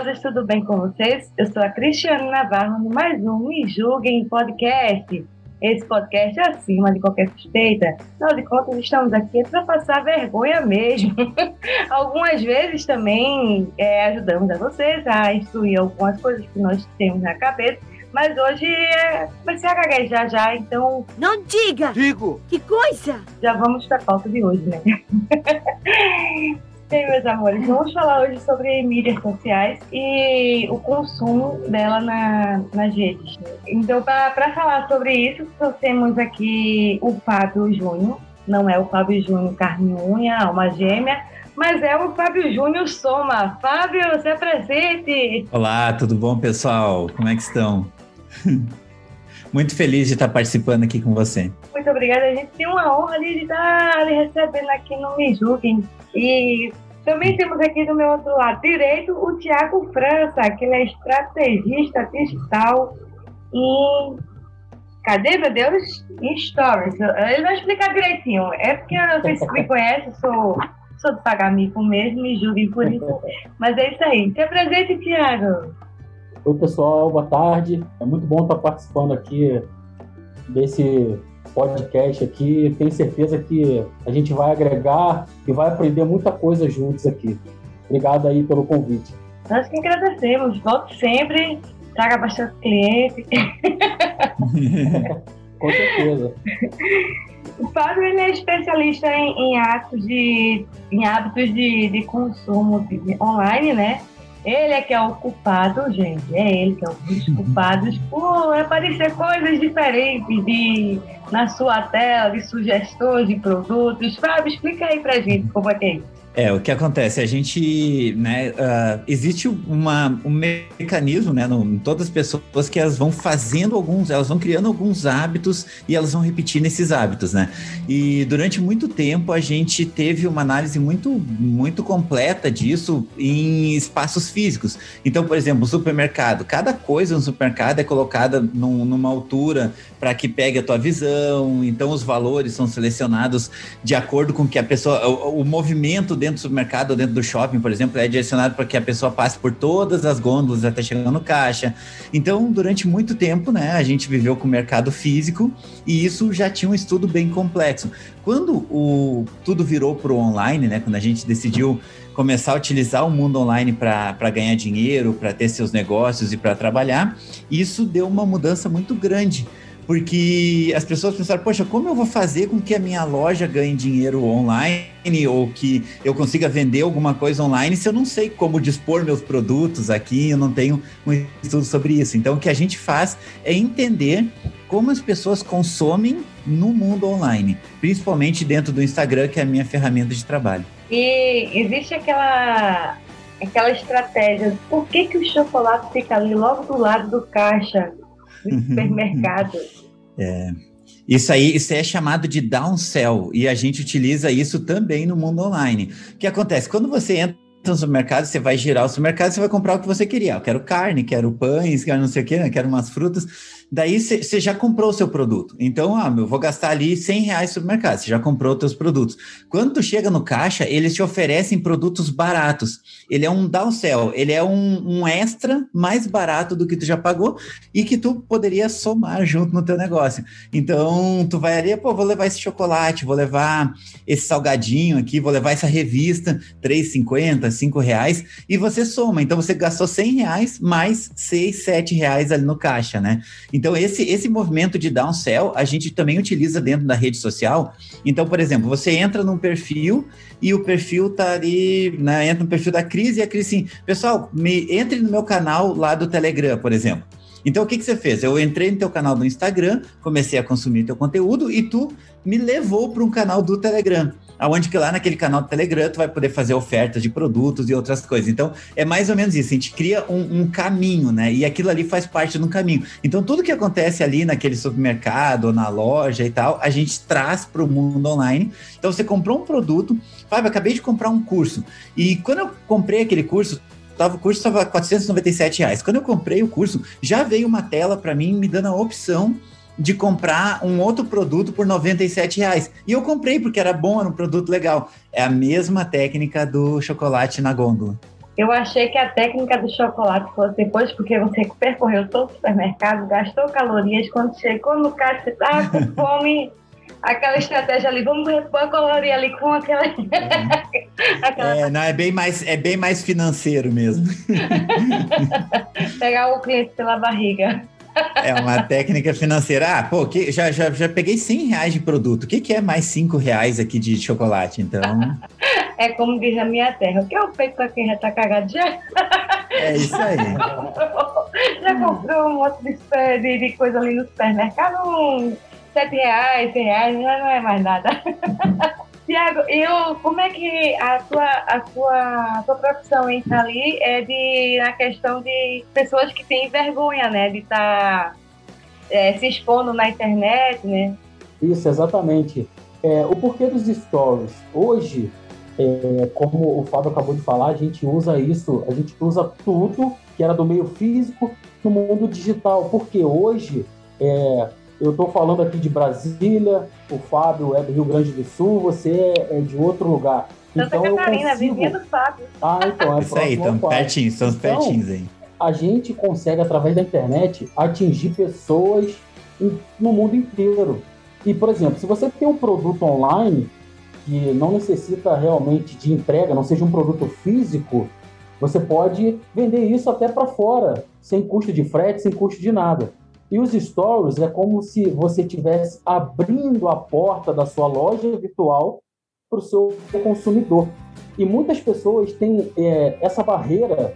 Maravilhosas, tudo bem com vocês? Eu sou a Cristiane Navarro, no mais um Me Julguem Podcast. Esse podcast é acima de qualquer suspeita. Afinal de contas, estamos aqui para passar vergonha mesmo. Algumas vezes também é, ajudamos a vocês a instruir algumas coisas que nós temos na cabeça. Mas hoje é, vai ser a gaguejar já, então Não diga! Digo! Que coisa! já vamos para a pauta de hoje, né? Bem, meus amores, vamos falar hoje sobre mídias sociais e o consumo dela na, nas redes. Então, para falar sobre isso, trouxemos aqui o Fábio Júnior. Não é o Fábio Júnior carne unha, alma gêmea, mas é o Fábio Júnior Soma. Fábio, se apresente! Olá, tudo bom, pessoal? Como é que estão? Muito feliz de estar participando aqui com você. Muito obrigada. A gente tem uma honra de estar lhe recebendo aqui no Me Julguem. E também temos aqui do meu outro lado direito o Tiago França, que ele é estrategista digital em. Cadê, meu Deus? Em Stories. Ele vai explicar direitinho. É porque eu não sei se me conhece, sou, sou do Pagamico mesmo, me julguem por isso. Mas é isso aí. Se apresente, Tiago. Oi, pessoal, boa tarde. É muito bom estar participando aqui desse podcast aqui. Tenho certeza que a gente vai agregar e vai aprender muita coisa juntos aqui. Obrigado aí pelo convite. Nós que agradecemos. Volte sempre. Traga bastante cliente. Com certeza. O Fábio ele é especialista em, em atos de, em hábitos de, de consumo de- online, né? Ele é que é o culpado, gente. É ele que é um dos culpados por aparecer coisas diferentes de, na sua tela, de sugestões de produtos. Fábio, explica aí pra gente como é que é isso. É, o que acontece? A gente, né, ah, existe uma, um mecanismo, né, no, em todas as pessoas que elas vão fazendo alguns, elas vão criando alguns hábitos e elas vão repetindo esses hábitos, né? E durante muito tempo a gente teve uma análise muito, muito completa disso em espaços físicos. Então, por exemplo, o supermercado, cada coisa no supermercado é colocada num- numa altura para que pegue a tua visão, então os valores são selecionados de acordo com que a pessoa, o, o movimento dentro do supermercado ou dentro do shopping, por exemplo, é direcionado para que a pessoa passe por todas as gôndolas até chegar no caixa. Então, durante muito tempo, né, a gente viveu com o mercado físico e isso já tinha um estudo bem complexo. Quando o tudo virou para o online, né, quando a gente decidiu começar a utilizar o mundo online para ganhar dinheiro, para ter seus negócios e para trabalhar, isso deu uma mudança muito grande porque as pessoas pensaram, poxa, como eu vou fazer com que a minha loja ganhe dinheiro online ou que eu consiga vender alguma coisa online se eu não sei como dispor meus produtos aqui, eu não tenho um estudo sobre isso. Então, o que a gente faz é entender como as pessoas consomem no mundo online, principalmente dentro do Instagram, que é a minha ferramenta de trabalho. E existe aquela, aquela estratégia. Por que, que o chocolate fica ali logo do lado do caixa do supermercado? Isso aí, isso é chamado de downsell e a gente utiliza isso também no mundo online. O que acontece? Quando você entra no supermercado, você vai girar o supermercado, você vai comprar o que você queria. Eu quero carne, quero pães, quero não sei o quê, né? quero umas frutas. Daí você já comprou o seu produto. Então, ah, eu vou gastar ali 100 reais no supermercado. Você já comprou os seus produtos. Quando tu chega no caixa, eles te oferecem produtos baratos. Ele é um downsell, ele é um, um extra mais barato do que tu já pagou e que tu poderia somar junto no teu negócio. Então, tu vai ali, pô, vou levar esse chocolate, vou levar esse salgadinho aqui, vou levar essa revista, R$3,50, 5 reais, e você soma. Então, você gastou 100 reais mais 6, 7 reais ali no caixa, né? Então, esse, esse movimento de downsell, a gente também utiliza dentro da rede social. Então, por exemplo, você entra num perfil e o perfil tá ali, né, entra no perfil da Cris e a Cris assim, pessoal, me entre no meu canal lá do Telegram, por exemplo. Então, o que, que você fez? Eu entrei no teu canal do Instagram, comecei a consumir teu conteúdo e tu me levou para um canal do Telegram aonde que lá naquele canal do Telegram tu vai poder fazer ofertas de produtos e outras coisas. Então, é mais ou menos isso. A gente cria um, um caminho, né? E aquilo ali faz parte do caminho. Então, tudo que acontece ali naquele supermercado ou na loja e tal, a gente traz para o mundo online. Então, você comprou um produto, Fábio, acabei de comprar um curso. E quando eu comprei aquele curso, tava, o curso estava 497 reais. Quando eu comprei o curso, já veio uma tela para mim me dando a opção de comprar um outro produto por 97 reais. E eu comprei porque era bom, era um produto legal. É a mesma técnica do chocolate na gôndola. Eu achei que a técnica do chocolate fosse depois, porque você percorreu todo o supermercado, gastou calorias, quando chegou no caixa, você estava com fome, aquela estratégia ali, vamos repor a caloria ali com aquela. aquela... É, não, é bem mais, é bem mais financeiro mesmo. Pegar o cliente pela barriga. É uma técnica financeira. Ah, pô, que, já, já, já peguei 100 reais de produto. O que, que é mais 5 reais aqui de chocolate, então? É como diz a minha terra. O que é o peito para quem já tá cagado já? É isso aí. já comprou um monte de, de, de coisa ali no supermercado? Um, 7 reais, 100 reais, já não é mais nada. Tiago, eu, como é que a tua, a tua, a tua profissão entra ali é de, na questão de pessoas que têm vergonha, né, de estar tá, é, se expondo na internet, né? Isso, exatamente. É, o porquê dos stories. Hoje, é, como o Fábio acabou de falar, a gente usa isso, a gente usa tudo que era do meio físico no mundo digital, porque hoje é, eu estou falando aqui de Brasília, o Fábio é do Rio Grande do Sul, você é de outro lugar. Santa então, Catarina, consigo... vizinha do Fábio. Ah, então é Isso aí, estão pertinhos, estão então, pertinhos aí. A gente consegue, através da internet, atingir pessoas no mundo inteiro. E, por exemplo, se você tem um produto online que não necessita realmente de entrega, não seja um produto físico, você pode vender isso até para fora, sem custo de frete, sem custo de nada. E os stories é como se você estivesse abrindo a porta da sua loja virtual para o seu consumidor. E muitas pessoas têm é, essa barreira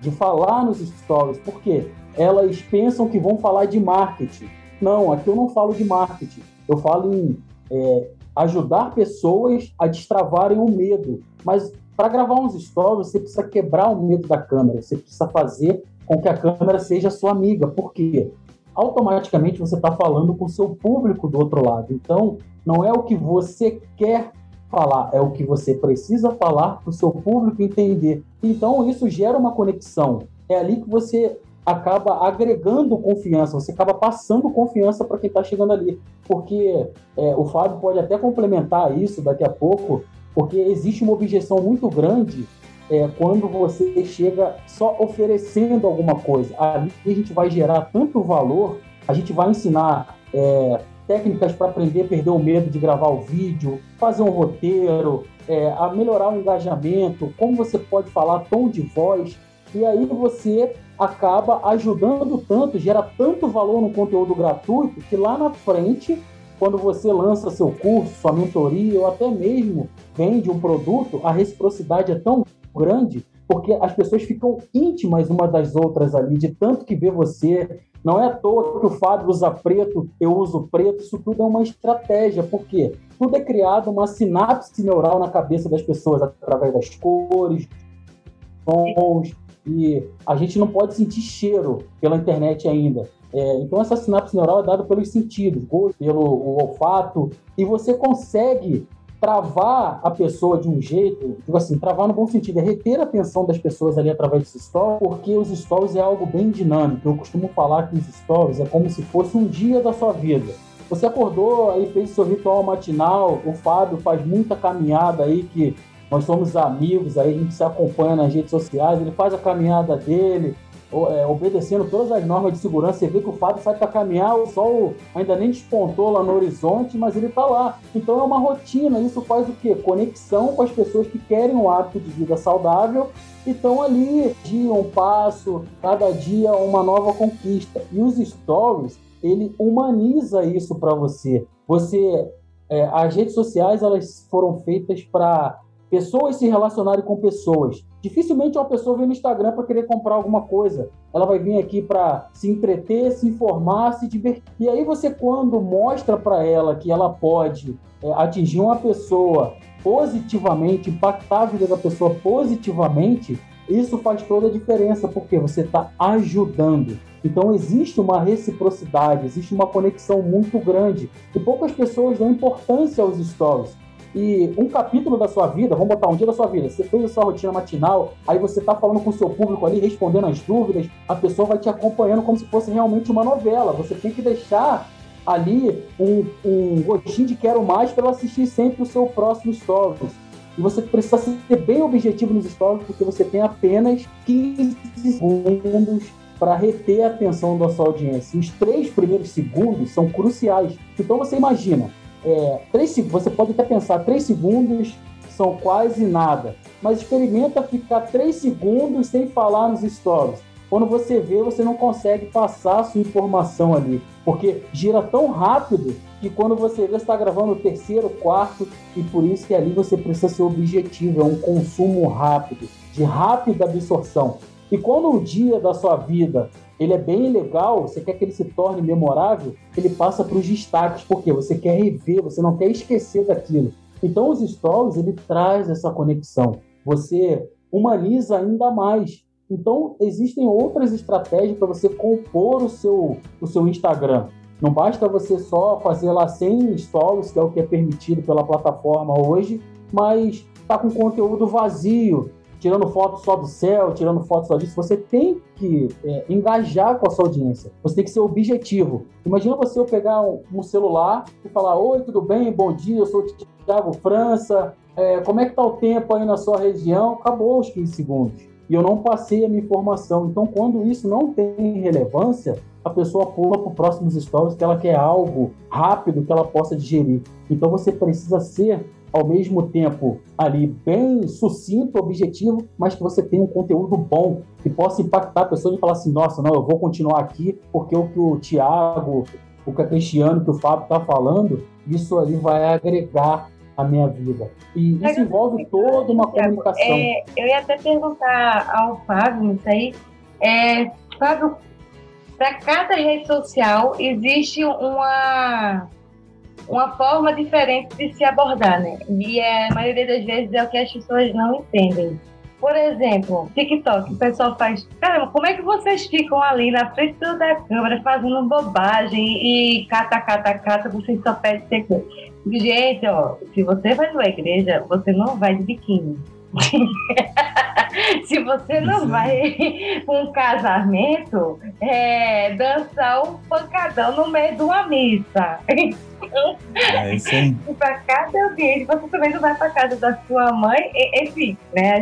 de falar nos stories, porque elas pensam que vão falar de marketing. Não, aqui eu não falo de marketing. Eu falo em é, ajudar pessoas a destravarem o medo. Mas para gravar uns stories, você precisa quebrar o medo da câmera. Você precisa fazer com que a câmera seja sua amiga. Por quê? Automaticamente você está falando com o seu público do outro lado. Então, não é o que você quer falar, é o que você precisa falar para o seu público entender. Então, isso gera uma conexão. É ali que você acaba agregando confiança, você acaba passando confiança para quem está chegando ali. Porque é, o Fábio pode até complementar isso daqui a pouco, porque existe uma objeção muito grande é, quando você chega só oferecendo alguma coisa. Ali a gente vai gerar tanto valor, a gente vai ensinar é, técnicas para aprender a perder o medo de gravar o vídeo, fazer um roteiro, é, a melhorar o engajamento, como você pode falar tom de voz, e aí você acaba ajudando tanto, gera tanto valor no conteúdo gratuito que lá na frente, quando você lança seu curso, sua mentoria ou até mesmo vende um produto, a reciprocidade é tão grande, porque as pessoas ficam íntimas uma das outras ali, de tanto que vê você. Não é à toa que o Fábio usa preto, eu uso preto, isso tudo é uma estratégia, porque tudo é criado uma sinapse neural na cabeça das pessoas através das cores, sons, e a gente não pode sentir cheiro pela internet ainda. É, então essa sinapse neural é dada pelos sentidos, pelo olfato, e você consegue travar a pessoa de um jeito, digo assim, travar no bom sentido, é reter a atenção das pessoas ali através dos stories, porque os stories é algo bem dinâmico. Eu costumo falar que os stories é como se fosse um dia da sua vida. Você acordou, aí fez seu ritual matinal, o Fábio faz muita caminhada aí que nós somos amigos, aí a gente se acompanha nas redes sociais, ele faz a caminhada dele, é, obedecendo todas as normas de segurança. Você vê que o Fábio sai para caminhar, o sol ainda nem despontou lá no horizonte, mas ele está lá. Então é uma rotina. Isso faz o quê? Conexão com as pessoas que querem um hábito de vida saudável estão ali, dia um passo, cada dia uma nova conquista. E os stories ele humaniza isso para você. Você, é, as redes sociais elas foram feitas para pessoas se relacionarem com pessoas. Dificilmente uma pessoa vem no Instagram para querer comprar alguma coisa. Ela vai vir aqui para se entreter, se informar, se divertir. E aí você quando mostra para ela que ela pode é, atingir uma pessoa positivamente, impactar a vida da pessoa positivamente, isso faz toda a diferença, porque você está ajudando. Então existe uma reciprocidade, existe uma conexão muito grande. E poucas pessoas dão importância aos stories. E um capítulo da sua vida, vamos botar um dia da sua vida, você fez a sua rotina matinal, aí você está falando com o seu público ali, respondendo as dúvidas, a pessoa vai te acompanhando como se fosse realmente uma novela. Você tem que deixar ali um, um gostinho de quero mais para ela assistir sempre o seu próximo stories. E você precisa ser bem objetivo nos stories, porque você tem apenas 15 segundos para reter a atenção da sua audiência. Os três primeiros segundos são cruciais. Então você imagina, é, três, você pode até pensar, três segundos são quase nada, mas experimenta ficar três segundos sem falar nos stories. Quando você vê, você não consegue passar a sua informação ali, porque gira tão rápido que quando você vê, está gravando o terceiro, quarto, e por isso que ali você precisa ser objetivo, é um consumo rápido, de rápida absorção. E quando o dia da sua vida ele é bem legal, você quer que ele se torne memorável, ele passa para os destaques, porque você quer rever, você não quer esquecer daquilo. Então os stories, ele traz essa conexão. Você humaniza ainda mais. Então existem outras estratégias para você compor o seu, o seu Instagram. Não basta você só fazer lá 100 stories, que é o que é permitido pela plataforma hoje, mas tá com conteúdo vazio, tirando foto só do céu, tirando foto só disso, você tem que é, engajar com a sua audiência. Você tem que ser objetivo. Imagina você eu pegar um, um celular e falar: Oi, tudo bem? Bom dia, eu sou o Thiago França. É, como é que tá o tempo aí na sua região? Acabou os 15 segundos. E eu não passei a minha informação. Então, quando isso não tem relevância, a pessoa pula para os próximos stories que ela quer algo rápido que ela possa digerir. Então, você precisa ser ao mesmo tempo ali bem sucinto, objetivo, mas que você tenha um conteúdo bom que possa impactar a pessoa e falar assim, nossa, não, eu vou continuar aqui porque o que o Tiago, o que a Cristiano, que o Fábio está falando, isso ali vai agregar a minha vida. E isso envolve toda uma comunicação. É, eu ia até perguntar ao Fábio isso aí. É, Fábio, para cada rede social existe uma uma forma diferente de se abordar, né? E é, a maioria das vezes é o que as pessoas não entendem. Por exemplo, TikTok, o pessoal faz. Caramba, como é que vocês ficam ali na frente da câmera fazendo bobagem e cata, cata, cata, vocês só pedem ser Gente, ó, se você vai numa igreja, você não vai de biquíni. Se você não vai para um casamento, é, dançar um pancadão no meio de uma missa. É isso aí. para cada ambiente, você também não vai para casa da sua mãe, enfim, né?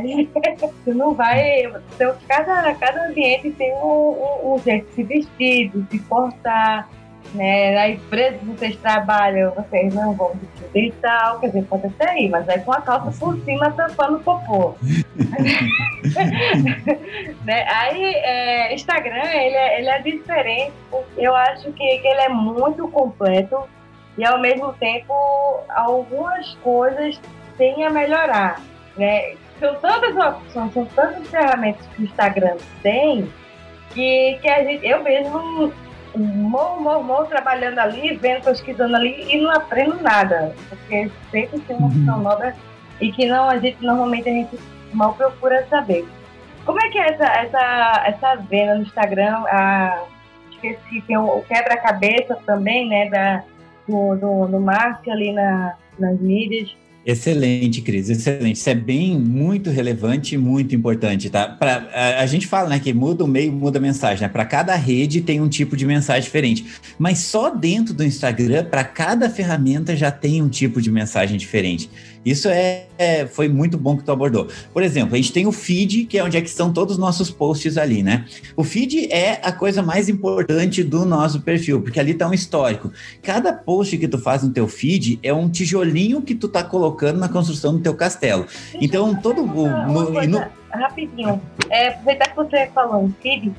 Você não vai. Então, cada, cada ambiente tem um, um, um jeito de se vestir, de se portar né? Na empresa que vocês trabalham, vocês não vão de e tal, quer dizer, pode até ir, mas aí com a calça por cima tampando o popô. né? Aí, é, Instagram, ele é, ele é diferente, eu acho que, que ele é muito completo e, ao mesmo tempo, algumas coisas têm a melhorar, né? São tantas opções, são tantas ferramentas que o Instagram tem que, que a gente, eu mesmo mou, mou, mou, trabalhando ali, vendo, pesquisando ali e não aprendo nada. Porque sempre tem uma opção uhum. nova e que não, a gente, normalmente a gente mal procura saber. Como é que é essa, essa, essa venda no Instagram? A, esqueci, tem o, quebra-cabeça também, né? Da, do, do, do Márcio ali na, nas mídias. Excelente, Cris, excelente. Isso é bem muito relevante e muito importante, tá? Pra, a, a, gente fala, né, que muda o meio, muda a mensagem, né? Para cada rede tem um tipo de mensagem diferente. Mas só dentro do Instagram, para cada ferramenta já tem um tipo de mensagem diferente. Isso é, é, foi muito bom que tu abordou. Por exemplo, a gente tem o feed, que é onde é que estão todos os nossos posts ali, né? O feed é a coisa mais importante do nosso perfil, porque ali está um histórico. Cada post que tu faz no teu feed é um tijolinho que tu tá colocando na construção do teu castelo. Então, todo o... No, no... Rapidinho. É, aproveitar que você falou em feed,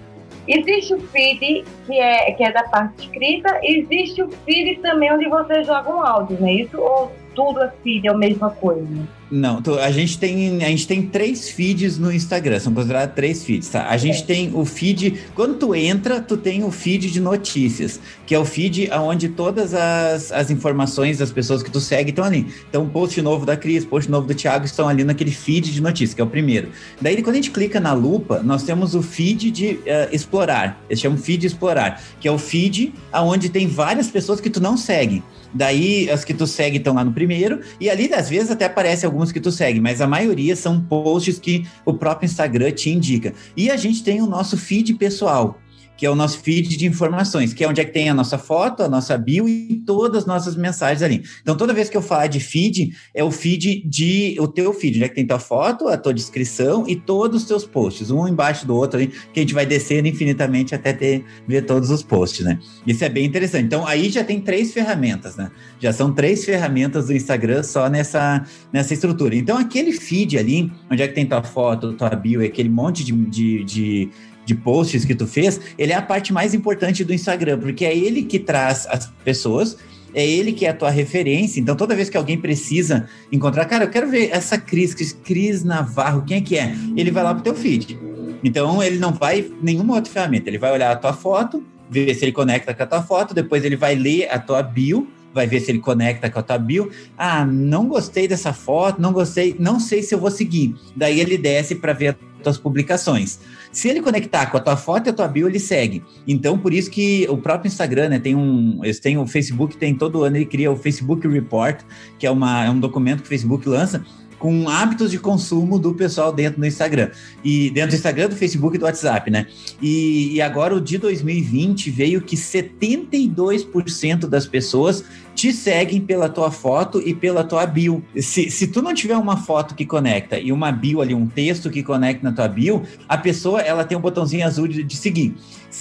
Existe o feed, que é, que é da parte escrita, existe o feed também onde você joga um áudio, não é isso? Ou tudo feed, é a mesma coisa? Não, a gente tem a gente tem três feeds no Instagram, são considerados três feeds, tá? A gente é. tem o feed, quando tu entra, tu tem o feed de notícias, que é o feed onde todas as, as informações das pessoas que tu segue estão ali. Então, post novo da Cris, post novo do Thiago estão ali naquele feed de notícias, que é o primeiro. Daí, quando a gente clica na lupa, nós temos o feed de uh, explorar, eles chamam feed explorar, que é o feed aonde tem várias pessoas que tu não segue. Daí, as que tu segue estão lá no primeiro, e ali, às vezes, até aparece alguns que tu segue, mas a maioria são posts que o próprio Instagram te indica. E a gente tem o nosso feed pessoal, que é o nosso feed de informações, que é onde é que tem a nossa foto, a nossa bio e todas as nossas mensagens ali. Então, toda vez que eu falar de feed, é o feed de o teu feed, onde é que tem tua foto, a tua descrição e todos os teus posts, um embaixo do outro ali, que a gente vai descendo infinitamente até ter, ver todos os posts, né? Isso é bem interessante. Então, aí já tem três ferramentas, né? Já são três ferramentas do Instagram só nessa, nessa estrutura. Então, aquele feed ali, onde é que tem tua foto, tua bio, aquele monte de, de, de de posts que tu fez, ele é a parte mais importante do Instagram, porque é ele que traz as pessoas, é ele que é a tua referência. Então, toda vez que alguém precisa encontrar, cara, eu quero ver essa Cris, Cris Navarro, quem é que é? Ele vai lá pro teu feed. Então, ele não vai nenhuma outra ferramenta, ele vai olhar a tua foto, ver se ele conecta com a tua foto, depois ele vai ler a tua bio, vai ver se ele conecta com a tua bio. Ah, não gostei dessa foto, não gostei, não sei se eu vou seguir. Daí ele desce para ver tuas publicações. Se ele conectar com a tua foto e a tua bio, ele segue. Então, por isso que o próprio Instagram, né, tem um, eles têm o Facebook, tem todo ano ele cria o Facebook Report, que é, uma, é um documento que o Facebook lança com hábitos de consumo do pessoal dentro do Instagram. E dentro do Instagram, do Facebook e do WhatsApp, né? E, e agora o de 2020 veio que 72% das pessoas te seguem pela tua foto e pela tua bio. Se, se tu não tiver uma foto que conecta e uma bio ali, um texto que conecta na tua bio, a pessoa ela tem um botãozinho azul de, de seguir.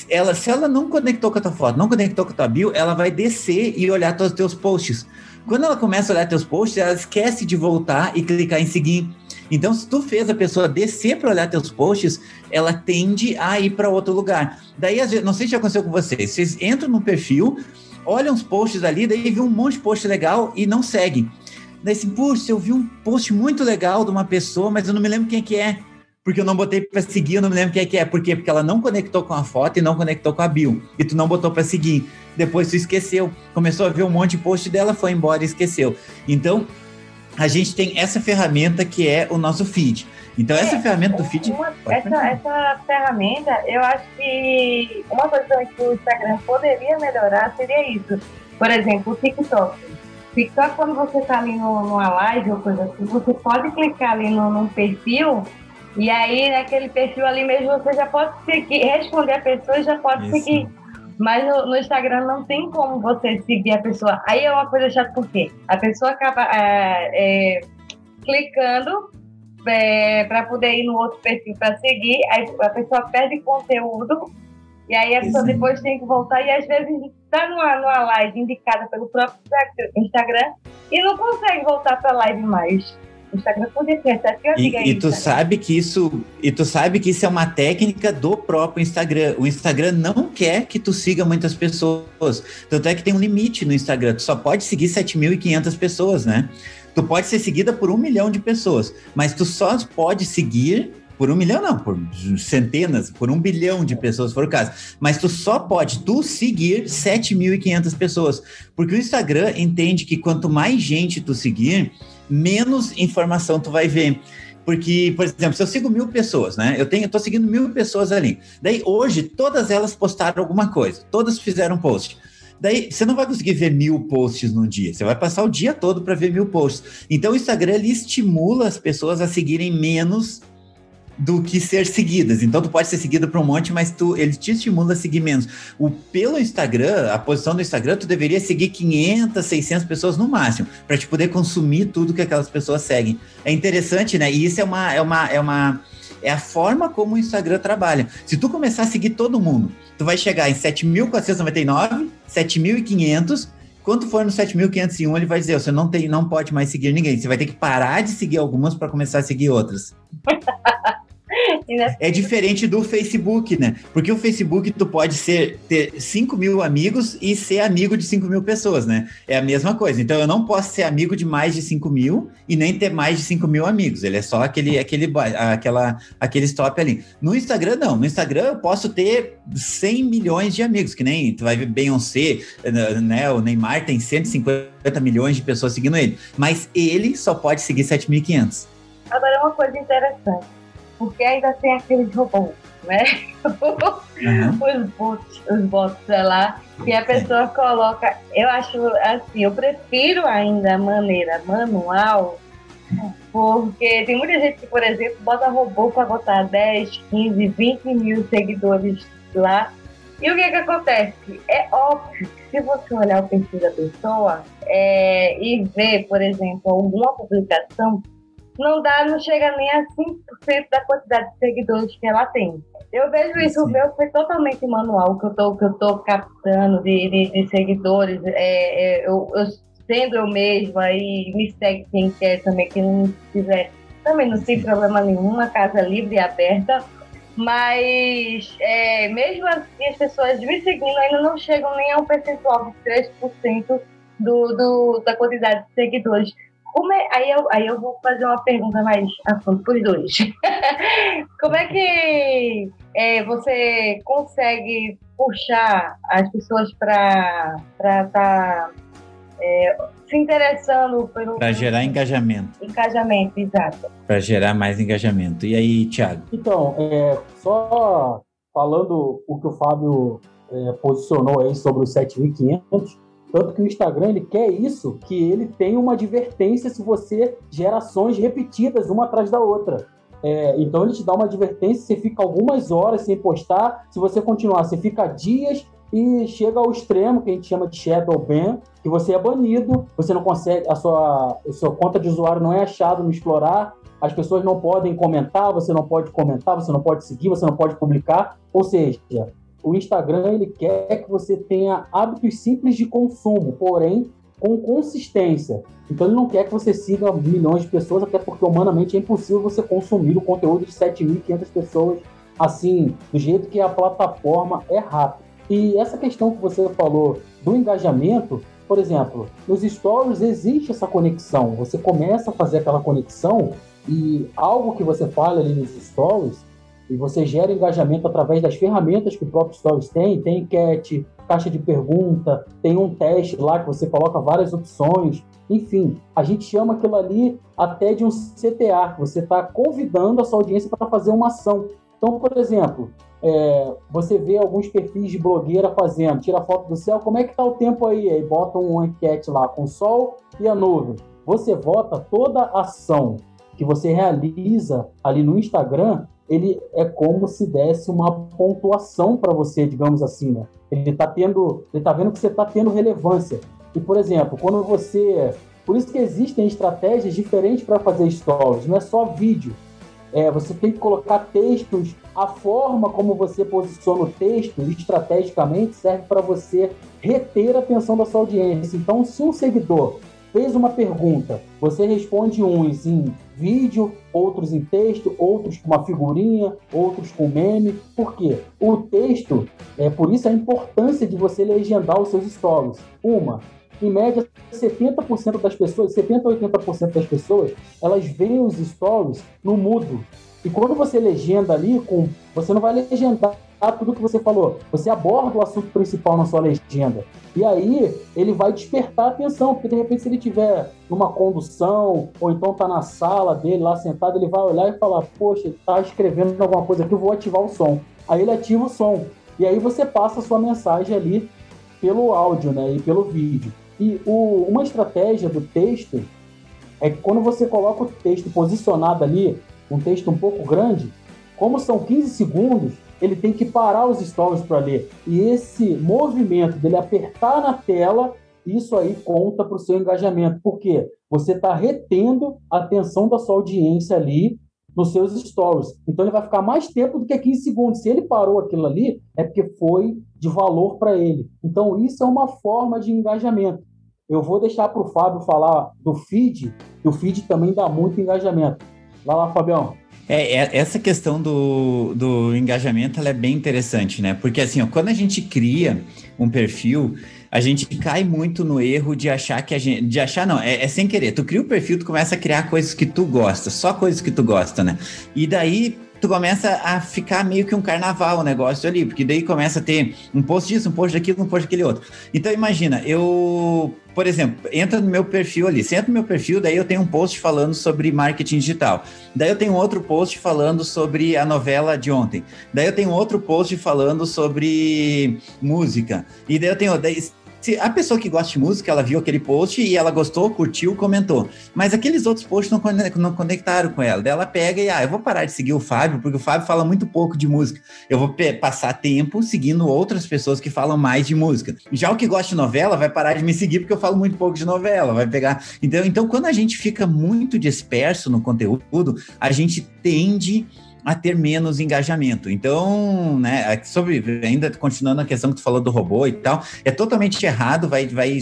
Ela, se ela não conectou com a tua foto, não conectou com a tua bio, ela vai descer e olhar os teus posts. Quando ela começa a olhar teus posts, ela esquece de voltar e clicar em seguir. Então, se tu fez a pessoa descer para olhar teus posts, ela tende a ir para outro lugar. Daí, não sei se já aconteceu com vocês, vocês entram no perfil, olham os posts ali, daí vê um monte de post legal e não seguem. Daí assim, puxa, eu vi um post muito legal de uma pessoa, mas eu não me lembro quem é que é porque eu não botei para seguir, eu não me lembro quem é que é. Por quê? Porque ela não conectou com a foto e não conectou com a bio. E tu não botou para seguir. Depois tu esqueceu. Começou a ver um monte de post dela, foi embora e esqueceu. Então, a gente tem essa ferramenta que é o nosso feed. Então, é, essa ferramenta do feed. Uma, essa, essa, ferramenta, eu acho que uma coisa que o Instagram poderia melhorar seria isso. Por exemplo, o TikTok. TikTok, quando você está ali no, numa live ou coisa assim, você pode clicar ali no, num perfil e aí, naquele perfil ali mesmo, você já pode seguir, responder a pessoa e já pode Isso. seguir. Mas no, no, Instagram não tem como você seguir a pessoa. Aí é uma coisa chata, porque a pessoa acaba é, é, clicando é, para poder ir no outro perfil para seguir, aí a pessoa perde conteúdo, e aí a pessoa depois tem que voltar, e às vezes está numa, numa live indicada pelo próprio Instagram e não consegue voltar para a live mais. O Instagram ter até que e, e tu sabe que isso e tu sabe que isso é uma técnica do próprio Instagram. O Instagram não quer que tu siga muitas pessoas. Tanto é que tem um limite no Instagram. Tu só pode seguir 7.500 pessoas, né? Tu pode ser seguida por um milhão de pessoas, mas tu só pode seguir por um milhão, não, por centenas, por um bilhão de pessoas, se for o caso. Mas tu só pode, tu seguir 7.500 pessoas. Porque o Instagram entende que quanto mais gente tu seguir, menos informação tu vai ver. Porque, por exemplo, se eu sigo mil pessoas, né? Eu tenho, eu tô seguindo mil pessoas ali. Daí hoje todas elas postaram alguma coisa, todas fizeram post. Daí você não vai conseguir ver mil posts num dia, você vai passar o dia todo para ver mil posts. Então o Instagram ele estimula as pessoas a seguirem menos do que ser seguidas. Então, tu pode ser seguido por um monte, mas tu, ele te estimula a seguir menos. O, pelo Instagram, a posição do Instagram, tu deveria seguir 500, 600 pessoas no máximo, para te poder consumir tudo que aquelas pessoas seguem. É interessante, né? E isso é uma, é uma, é uma, é a forma como o Instagram trabalha. Se tu começar a seguir todo mundo, tu vai chegar em 7.499, 7.500, quando for no 7.501, ele vai dizer: você não, tem, não pode mais seguir ninguém. Você vai ter que parar de seguir algumas para começar a seguir outras. é diferente do Facebook, né? Porque o Facebook tu pode ser ter 5 mil amigos e ser amigo de 5 mil pessoas, né? É a mesma coisa. Então eu não posso ser amigo de mais de 5 mil e nem ter mais de 5 mil amigos. Ele é só aquele, aquele, aquela, aquele stop ali. No Instagram, não. No Instagram eu posso ter 100 milhões de amigos, que nem tu vai ver Beyoncé, né? O Neymar tem 150 milhões de pessoas seguindo ele. Mas ele só pode seguir 7.500. Agora, uma coisa interessante, porque ainda tem aqueles robôs, né? Uhum. os bots, os bots lá, que a pessoa coloca. Eu acho assim, eu prefiro ainda a maneira manual, porque tem muita gente que, por exemplo, bota robô para botar 10, 15, 20 mil seguidores lá. E o que, que acontece? É óbvio que se você olhar o perfil da pessoa é, e ver, por exemplo, alguma publicação, não dá, não chega nem a 5% da quantidade de seguidores que ela tem. Eu vejo isso, Sim. o meu foi totalmente manual, que eu tô, que eu tô captando de, de, de seguidores. É, é, eu, eu, sendo eu mesma e me segue quem quer também, quem não quiser, também não tem problema nenhum, a casa livre e aberta. Mas é, mesmo assim, as pessoas me seguindo ainda não chegam nem a um percentual de 3% do, do, da quantidade de seguidores. Como é, aí, eu, aí eu vou fazer uma pergunta mais a fundo para os dois. Como é que é, você consegue puxar as pessoas para estar tá, é, se interessando pelo. Para gerar engajamento. Engajamento, exato. Para gerar mais engajamento. E aí, Thiago? Então, é, só falando o que o Fábio é, posicionou aí sobre os 7.500 tanto que o Instagram ele quer isso, que ele tem uma advertência se você gerações repetidas uma atrás da outra. É, então ele te dá uma advertência, você fica algumas horas sem postar, se você continuar, você fica dias e chega ao extremo que a gente chama de shadow ban, que você é banido, você não consegue, a sua, a sua conta de usuário não é achado no explorar, as pessoas não podem comentar, você não pode comentar, você não pode seguir, você não pode publicar, ou seja, o Instagram ele quer que você tenha hábitos simples de consumo, porém com consistência. Então ele não quer que você siga milhões de pessoas, até porque humanamente é impossível você consumir o conteúdo de 7.500 pessoas assim, do jeito que a plataforma é rápida. E essa questão que você falou do engajamento, por exemplo, nos stories existe essa conexão. Você começa a fazer aquela conexão e algo que você fala ali nos stories e você gera engajamento através das ferramentas que o próprio Stories tem, tem enquete, caixa de pergunta, tem um teste lá que você coloca várias opções, enfim, a gente chama aquilo ali até de um CTA, você está convidando a sua audiência para fazer uma ação. Então, por exemplo, é, você vê alguns perfis de blogueira fazendo, tira foto do céu, como é que está o tempo aí? Aí bota uma enquete lá com o sol e a nuvem. Você vota toda ação que você realiza ali no Instagram, ele é como se desse uma pontuação para você, digamos assim, né? Ele está tendo, ele tá vendo que você está tendo relevância. E por exemplo, quando você, por isso que existem estratégias diferentes para fazer stories, não é só vídeo. É, você tem que colocar textos, a forma como você posiciona o texto estrategicamente serve para você reter a atenção da sua audiência. Então, se um seguidor fez uma pergunta, você responde uns em vídeo, outros em texto, outros com uma figurinha, outros com meme. Por quê? O texto, é por isso a importância de você legendar os seus stories. Uma, em média, 70% das pessoas, 70 a 80% das pessoas, elas veem os stories no mudo. E quando você legenda ali, com, você não vai legendar tudo que você falou. Você aborda o assunto principal na sua legenda. E aí ele vai despertar a atenção, porque de repente se ele tiver numa condução ou então tá na sala dele lá sentado, ele vai olhar e falar: "Poxa, tá escrevendo alguma coisa aqui, eu vou ativar o som". Aí ele ativa o som. E aí você passa a sua mensagem ali pelo áudio, né, e pelo vídeo. E o, uma estratégia do texto é que quando você coloca o texto posicionado ali um texto um pouco grande, como são 15 segundos, ele tem que parar os stories para ler. E esse movimento dele apertar na tela, isso aí conta para o seu engajamento. porque Você está retendo a atenção da sua audiência ali nos seus stories. Então ele vai ficar mais tempo do que 15 segundos. Se ele parou aquilo ali, é porque foi de valor para ele. Então isso é uma forma de engajamento. Eu vou deixar para o Fábio falar do feed, que o feed também dá muito engajamento. Vai lá, Fabião. É, é, essa questão do, do engajamento ela é bem interessante, né? Porque assim, ó, quando a gente cria um perfil, a gente cai muito no erro de achar que a gente. De achar, não, é, é, sem querer. Tu cria o perfil, tu começa a criar coisas que tu gosta, só coisas que tu gosta, né? E daí tu começa a ficar meio que um carnaval o negócio ali, porque daí começa a ter um post disso, um post daquilo, um post daquele outro. Então imagina, eu, por exemplo, entra no meu perfil ali, você entra no meu perfil, daí eu tenho um post falando sobre marketing digital. Daí eu tenho outro post falando sobre a novela de ontem. Daí eu tenho outro post falando sobre música. E daí eu tenho, daí, se a pessoa que gosta de música, ela viu aquele post e ela gostou, curtiu, comentou. Mas aqueles outros posts não, não conectaram com ela. Daí ela pega e, ah, eu vou parar de seguir o Fábio, porque o Fábio fala muito pouco de música. Eu vou passar tempo seguindo outras pessoas que falam mais de música. Já o que gosta de novela vai parar de me seguir porque eu falo muito pouco de novela. Vai pegar. Então, então quando a gente fica muito disperso no conteúdo, a gente tende a ter menos engajamento. Então, né, sobre ainda continuando a questão que tu falou do robô e tal, é totalmente errado, vai vai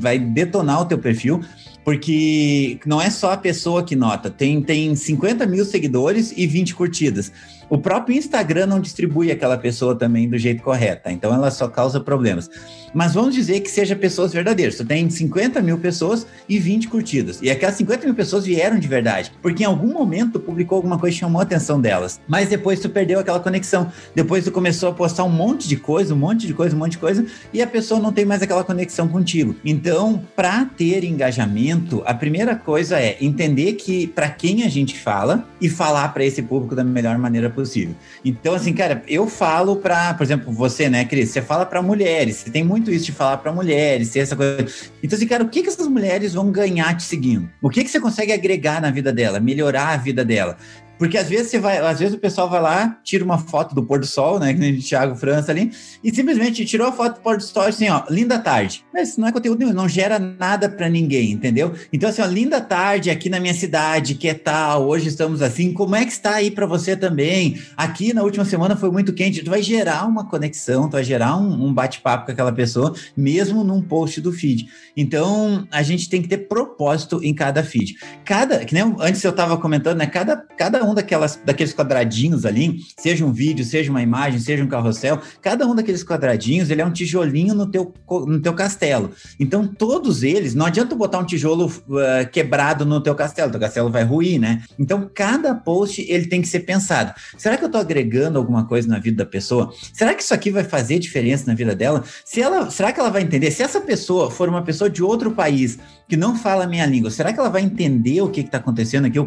vai detonar o teu perfil, porque não é só a pessoa que nota, tem, tem 50 mil seguidores e 20 curtidas. O próprio Instagram não distribui aquela pessoa também do jeito correto, então ela só causa problemas. Mas vamos dizer que seja pessoas verdadeiras. Tu tem 50 mil pessoas e 20 curtidas. E aquelas 50 mil pessoas vieram de verdade. Porque em algum momento publicou alguma coisa que chamou a atenção delas. Mas depois tu perdeu aquela conexão. Depois tu começou a postar um monte de coisa, um monte de coisa, um monte de coisa. E a pessoa não tem mais aquela conexão contigo. Então, para ter engajamento, a primeira coisa é entender que para quem a gente fala e falar para esse público da melhor maneira possível. Então, assim, cara, eu falo para, por exemplo, você, né, Cris? Você fala para mulheres. Você tem muito isso de falar para mulheres, ter essa coisa. Então, assim, cara, o que, que essas mulheres vão ganhar te seguindo? O que, que você consegue agregar na vida dela, melhorar a vida dela? Porque às vezes você vai, às vezes o pessoal vai lá, tira uma foto do pôr do sol, né? Que nem o Thiago França ali, e simplesmente tirou a foto do pôr do sol assim, ó, linda tarde. Mas não é conteúdo nenhum, não gera nada para ninguém, entendeu? Então, assim, ó, linda tarde aqui na minha cidade, que é tal, hoje estamos assim, como é que está aí para você também? Aqui na última semana foi muito quente, tu vai gerar uma conexão, tu vai gerar um, um bate-papo com aquela pessoa, mesmo num post do feed. Então, a gente tem que ter propósito em cada feed. Cada, que nem antes eu estava comentando, né? Cada, cada um daquelas, daqueles quadradinhos ali, seja um vídeo, seja uma imagem, seja um carrossel, cada um daqueles quadradinhos, ele é um tijolinho no teu, no teu castelo. Então, todos eles, não adianta botar um tijolo uh, quebrado no teu castelo, teu castelo vai ruir, né? Então, cada post, ele tem que ser pensado. Será que eu estou agregando alguma coisa na vida da pessoa? Será que isso aqui vai fazer diferença na vida dela? Se ela, será que ela vai entender? Se essa pessoa for uma pessoa de outro país, que não fala a minha língua, será que ela vai entender o que está acontecendo aqui, o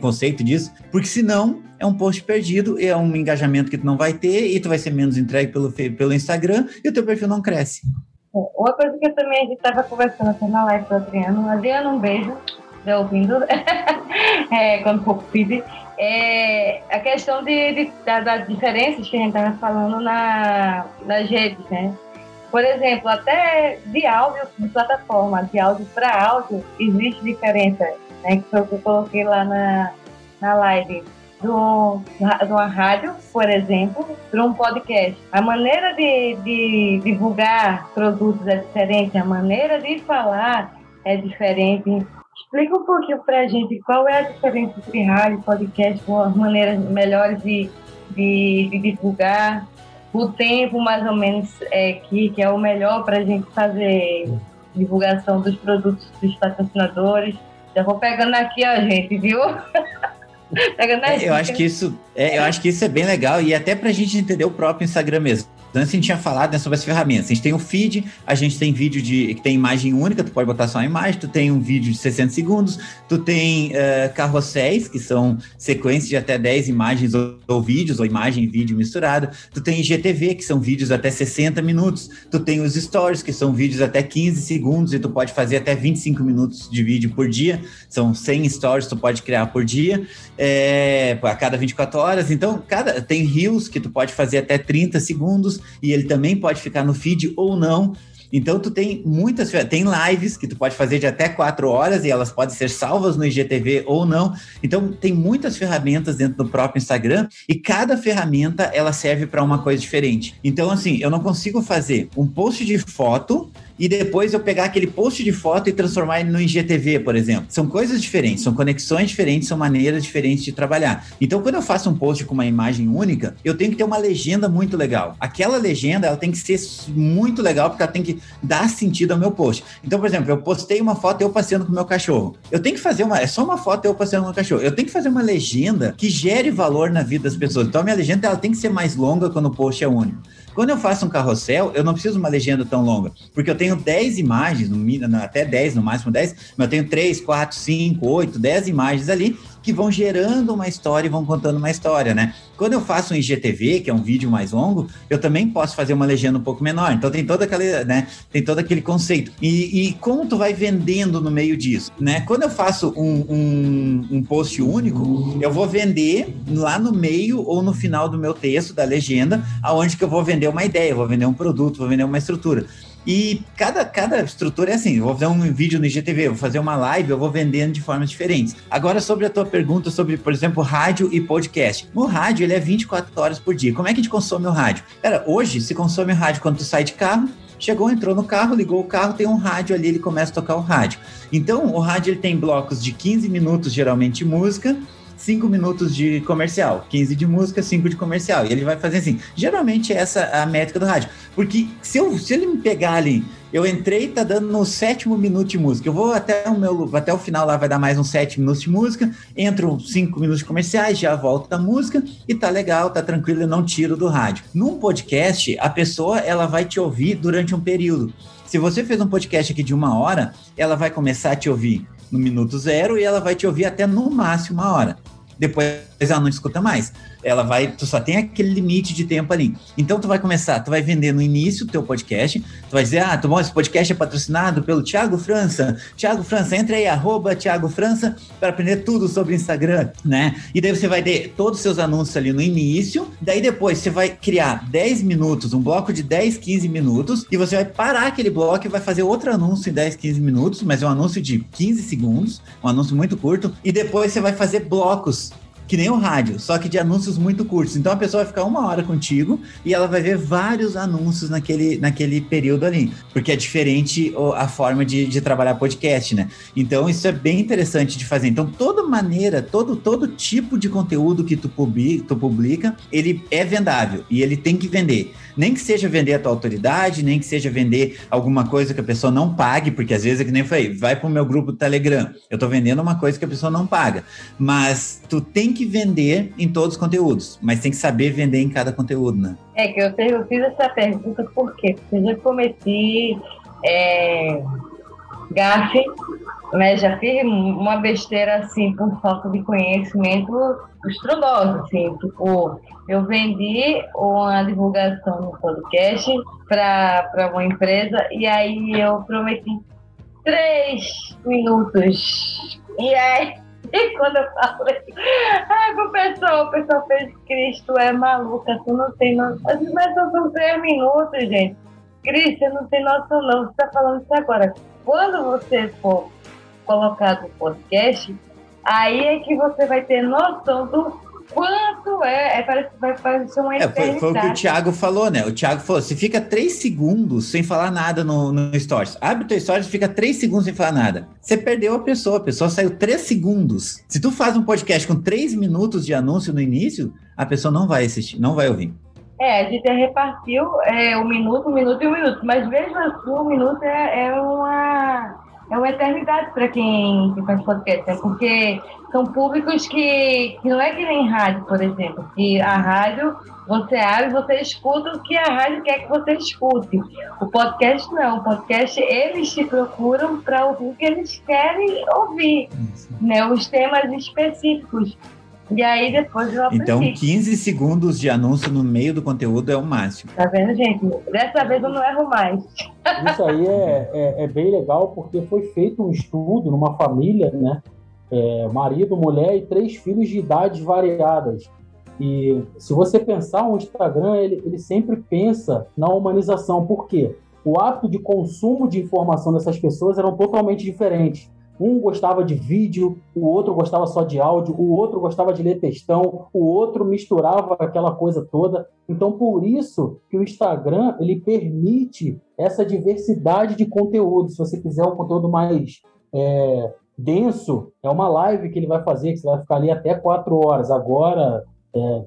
conceito disso? Porque senão é um post perdido, é um engajamento que tu não vai ter e tu vai ser menos entregue pelo, pelo Instagram e o teu perfil não cresce. É, uma coisa que eu também a gente estava conversando aqui na live com o Adriano, Adriano, um beijo, já ouvindo, é, quando for possível, é a questão de, de, das diferenças que a gente estava falando na, nas redes, né? Por exemplo, até de áudio, de plataforma, de áudio para áudio, existe diferença, né? Que foi o que eu coloquei lá na, na live. Do, de uma rádio, por exemplo, para um podcast. A maneira de, de divulgar produtos é diferente, a maneira de falar é diferente. Explica um pouquinho para a gente qual é a diferença entre rádio e podcast, com as maneiras melhores de, de, de divulgar o tempo mais ou menos é, que, que é o melhor para a gente fazer divulgação dos produtos dos patrocinadores. Já vou pegando aqui, ó, gente, viu? é, eu acho que isso é, eu acho que isso é bem legal e até para a gente entender o próprio Instagram mesmo. Antes a gente tinha falado né, sobre as ferramentas. A gente tem o feed, a gente tem vídeo de que tem imagem única, tu pode botar só uma imagem, tu tem um vídeo de 60 segundos, tu tem uh, carrosséis, que são sequências de até 10 imagens ou, ou, vídeos, ou imagem e vídeo misturado, tu tem IGTV, que são vídeos até 60 minutos, tu tem os stories, que são vídeos até 15 segundos, e tu pode fazer até 25 minutos de vídeo por dia, são 100 stories tu pode criar por dia, é, a cada 24 horas, então cada tem reels que tu pode fazer até 30 segundos, e ele também pode ficar no feed ou não. Então tu tem muitas tem lives que tu pode fazer de até quatro horas e elas podem ser salvas no IGTV ou não. Então tem muitas ferramentas dentro do próprio Instagram e cada ferramenta ela serve para uma coisa diferente. Então assim, eu não consigo fazer um post de foto e depois eu pegar aquele post de foto e transformar ele no IGTV, por exemplo. São coisas diferentes, são conexões diferentes, são maneiras diferentes de trabalhar. Então, quando eu faço um post com uma imagem única, eu tenho que ter uma legenda muito legal. Aquela legenda, ela tem que ser muito legal, porque ela tem que dar sentido ao meu post. Então, por exemplo, eu postei uma foto eu passeando com meu cachorro. Eu tenho que fazer uma, é só uma foto eu passeando com o cachorro. Eu tenho que fazer uma legenda que gere valor na vida das pessoas. Então, a minha legenda, ela tem que ser mais longa quando o post é único. Quando eu faço um carrossel, eu não preciso de uma legenda tão longa, porque eu tenho 10 imagens, no, até 10, no máximo 10, mas eu tenho 3, 4, 5, 8, 10 imagens ali que vão gerando uma história e vão contando uma história, né? Quando eu faço um IGTV, que é um vídeo mais longo, eu também posso fazer uma legenda um pouco menor. Então tem todo aquele, né? Tem todo aquele conceito. E, e como tu vai vendendo no meio disso, né? Quando eu faço um, um, um post único, eu vou vender lá no meio ou no final do meu texto, da legenda, aonde que eu vou vender uma ideia, vou vender um produto, vou vender uma estrutura. E cada, cada estrutura é assim: eu vou fazer um vídeo no IGTV, vou fazer uma live, eu vou vendendo de formas diferentes. Agora, sobre a tua pergunta sobre, por exemplo, rádio e podcast. No rádio, ele é 24 horas por dia. Como é que a gente consome o rádio? Cara, hoje se consome o rádio quando tu sai de carro, chegou, entrou no carro, ligou o carro, tem um rádio ali, ele começa a tocar o rádio. Então, o rádio ele tem blocos de 15 minutos, geralmente música, 5 minutos de comercial, 15 de música, 5 de comercial. E ele vai fazer assim. Geralmente é essa a métrica do rádio. Porque se, eu, se ele me pegar ali, eu entrei, tá dando no sétimo minuto de música. Eu vou até o meu até o final lá, vai dar mais uns 7 minutos de música. Entro 5 minutos de comerciais, já volto da música e tá legal, tá tranquilo, eu não tiro do rádio. Num podcast, a pessoa ela vai te ouvir durante um período. Se você fez um podcast aqui de uma hora, ela vai começar a te ouvir no minuto zero e ela vai te ouvir até no máximo uma hora. después Depois ela não escuta mais ela vai, tu só tem aquele limite de tempo ali. Então tu vai começar, tu vai vender no início o teu podcast, tu vai dizer, ah, tá bom, esse podcast é patrocinado pelo Thiago França. Thiago França, entra aí, arroba Thiago França, para aprender tudo sobre Instagram, né? E daí você vai ter todos os seus anúncios ali no início, daí depois você vai criar 10 minutos, um bloco de 10, 15 minutos, e você vai parar aquele bloco e vai fazer outro anúncio em 10, 15 minutos, mas é um anúncio de 15 segundos, um anúncio muito curto, e depois você vai fazer blocos que nem o rádio, só que de anúncios muito curtos. Então a pessoa vai ficar uma hora contigo e ela vai ver vários anúncios naquele, naquele período ali, porque é diferente a forma de, de trabalhar podcast, né? Então isso é bem interessante de fazer. Então toda maneira, todo, todo tipo de conteúdo que tu publica, tu publica, ele é vendável e ele tem que vender. Nem que seja vender a tua autoridade, nem que seja vender alguma coisa que a pessoa não pague, porque às vezes é que nem falei, vai para o meu grupo do Telegram. Eu estou vendendo uma coisa que a pessoa não paga. Mas tu tem que vender em todos os conteúdos, mas tem que saber vender em cada conteúdo, né? É que eu, eu fiz essa pergunta? Porque eu já cometi é, gafe, né? Já fiz uma besteira assim por falta de conhecimento estrondoso, assim, tipo, eu vendi uma divulgação no podcast para uma empresa e aí eu prometi três minutos. E aí, e quando eu falei, ai, pro pessoal, o pessoal fez Cristo é maluca, tu não tem noção. Mas são três minutos, gente. Cristo, você não tem noção não, você tá falando isso agora. Quando você for colocar no podcast, aí é que você vai ter noção do quanto é, é parece que vai parecer uma é, foi, foi, o que o Thiago falou, né? O Thiago falou: se fica três segundos sem falar nada no, no Stories, abre o teu Stories e fica três segundos sem falar nada. Você perdeu a pessoa, a pessoa saiu três segundos. Se tu faz um podcast com três minutos de anúncio no início, a pessoa não vai assistir, não vai ouvir. É, a gente repartiu é, um minuto, um minuto e um minuto, mas mesmo assim, um minuto é, é uma é uma eternidade para quem, faz podcast, né? porque são públicos que, que não é que nem rádio, por exemplo, que a rádio você abre, você escuta o que a rádio quer que você escute. O podcast não, o podcast eles te procuram para ouvir o que eles querem ouvir, né? Os temas específicos. E aí depois eu aprendi. Então, 15 segundos de anúncio no meio do conteúdo é o máximo. Tá vendo, gente? Dessa vez eu não erro mais. Isso aí é, é, é bem legal porque foi feito um estudo numa família, né? É, marido, mulher e três filhos de idades variadas. E se você pensar, o Instagram ele, ele sempre pensa na humanização. Por quê? O hábito de consumo de informação dessas pessoas eram totalmente diferentes. Um gostava de vídeo, o outro gostava só de áudio, o outro gostava de ler textão, o outro misturava aquela coisa toda. Então, por isso que o Instagram ele permite essa diversidade de conteúdo. Se você quiser um conteúdo mais é, denso, é uma live que ele vai fazer, que você vai ficar ali até quatro horas. Agora, é,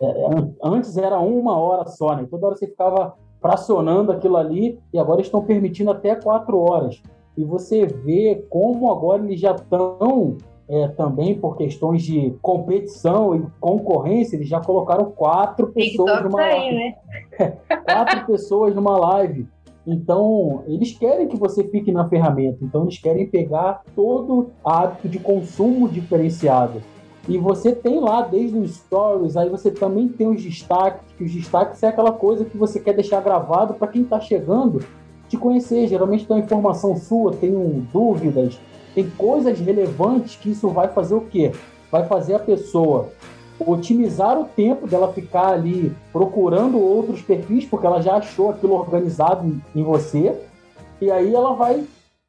é, antes era uma hora só, né? Toda hora você ficava fracionando aquilo ali e agora estão permitindo até quatro horas. E você vê como agora eles já estão é, também por questões de competição e concorrência, eles já colocaram quatro pessoas numa tá live. Né? quatro pessoas numa live. Então, eles querem que você fique na ferramenta. Então, eles querem pegar todo hábito de consumo diferenciado. E você tem lá desde os stories, aí você também tem os destaques, que os destaques é aquela coisa que você quer deixar gravado para quem está chegando te conhecer. Geralmente tem uma informação sua, tem dúvidas, tem coisas relevantes que isso vai fazer o quê? Vai fazer a pessoa otimizar o tempo dela ficar ali procurando outros perfis, porque ela já achou aquilo organizado em você, e aí ela vai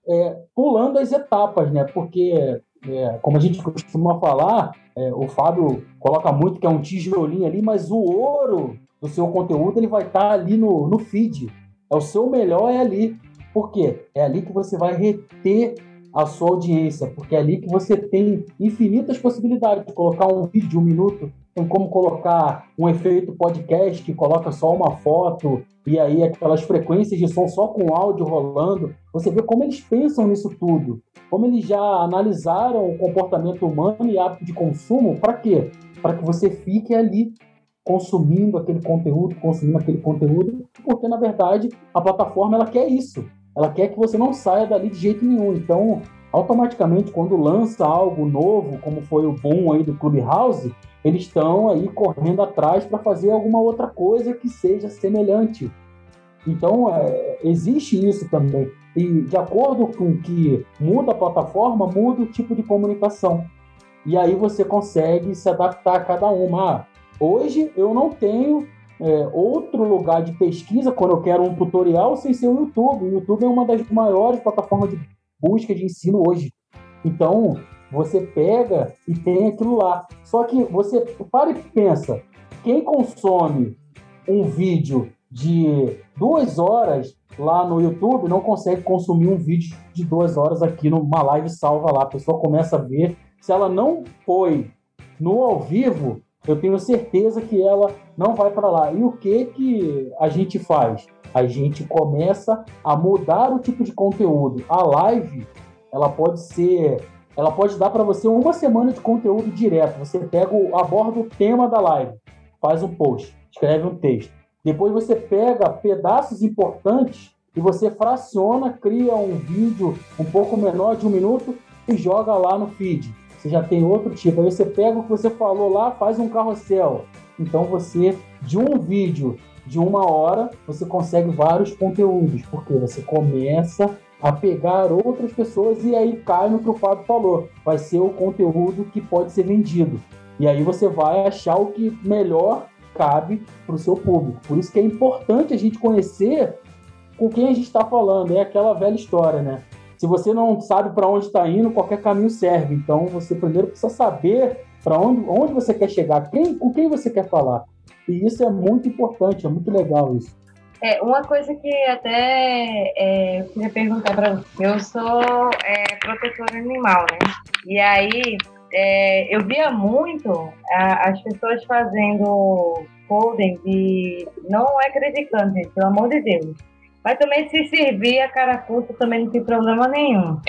é, pulando as etapas, né? Porque, é, como a gente costuma falar, é, o Fábio coloca muito que é um tijolinho ali, mas o ouro do seu conteúdo ele vai estar tá ali no, no feed. É o seu melhor é ali. Por quê? É ali que você vai reter a sua audiência, porque é ali que você tem infinitas possibilidades de colocar um vídeo de um minuto, tem como colocar um efeito podcast que coloca só uma foto e aí aquelas frequências de som só com áudio rolando. Você vê como eles pensam nisso tudo, como eles já analisaram o comportamento humano e hábito de consumo, para quê? Para que você fique ali consumindo aquele conteúdo, consumindo aquele conteúdo, porque na verdade a plataforma ela quer isso. Ela quer que você não saia dali de jeito nenhum. Então, automaticamente, quando lança algo novo, como foi o boom aí do Clubhouse, eles estão aí correndo atrás para fazer alguma outra coisa que seja semelhante. Então, é, existe isso também. E de acordo com que muda a plataforma, muda o tipo de comunicação. E aí você consegue se adaptar a cada uma. Ah, hoje eu não tenho é, outro lugar de pesquisa quando eu quero um tutorial sem ser o YouTube. O YouTube é uma das maiores plataformas de busca de ensino hoje. Então, você pega e tem aquilo lá. Só que você para e pensa, quem consome um vídeo de duas horas lá no YouTube não consegue consumir um vídeo de duas horas aqui numa live salva lá. A pessoa começa a ver. Se ela não foi no ao vivo, eu tenho certeza que ela não vai para lá. E o que que a gente faz? A gente começa a mudar o tipo de conteúdo. A live, ela pode ser, ela pode dar para você uma semana de conteúdo direto. Você pega, aborda o tema da live, faz um post, escreve um texto. Depois você pega pedaços importantes e você fraciona, cria um vídeo um pouco menor de um minuto e joga lá no feed você já tem outro tipo. Aí você pega o que você falou lá, faz um carrossel. Então você, de um vídeo de uma hora, você consegue vários conteúdos, porque você começa a pegar outras pessoas e aí cai no que o Fábio falou. Vai ser o conteúdo que pode ser vendido. E aí você vai achar o que melhor cabe para o seu público. Por isso que é importante a gente conhecer com quem a gente está falando. É aquela velha história, né? Se você não sabe para onde está indo, qualquer caminho serve. Então, você primeiro precisa saber para onde, onde você quer chegar, quem, com quem você quer falar. E isso é muito importante, é muito legal isso. É, uma coisa que até é, eu queria perguntar para você. Eu sou é, protetora animal, né? E aí é, eu via muito a, as pessoas fazendo holding de. Não é criticando, gente, pelo amor de Deus. Mas também se servir a carapuça também não tem problema nenhum.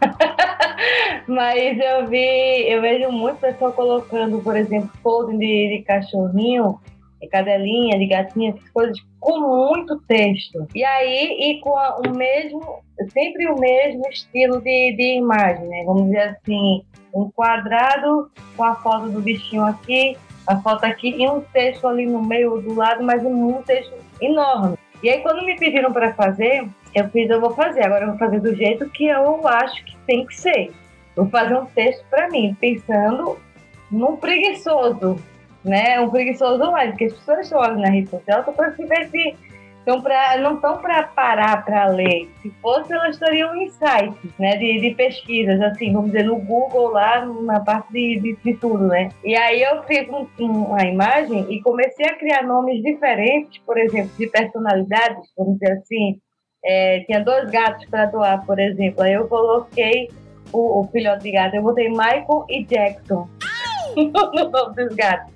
Mas eu vi, eu vejo muito pessoal colocando, por exemplo, folding de, de cachorrinho, de cadelinha, de gatinha, essas coisas com muito texto. E aí, e com a, o mesmo, sempre o mesmo estilo de, de imagem, né? Vamos dizer assim, um quadrado com a foto do bichinho aqui, a foto aqui e um texto ali no meio do lado, mas um texto enorme. E aí, quando me pediram para fazer, eu fiz, eu vou fazer. Agora eu vou fazer do jeito que eu acho que tem que ser. Vou fazer um texto para mim, pensando num preguiçoso, né? Um preguiçoso mais, porque as pessoas olham na rede social para se ver se, Então, pra, não estão para parar para ler. Se fosse, elas teriam insights, né? De, de, pesquisas, assim, vamos dizer, no Google, lá na parte de, de, de tudo, né? E aí eu fiz um, uma imagem e comecei a criar nomes diferentes, por exemplo, de personalidades, vamos dizer assim. É, tinha dois gatos para doar, por exemplo. Aí eu coloquei o, o filhote de gato, eu botei Michael e Jackson no nome dos gatos.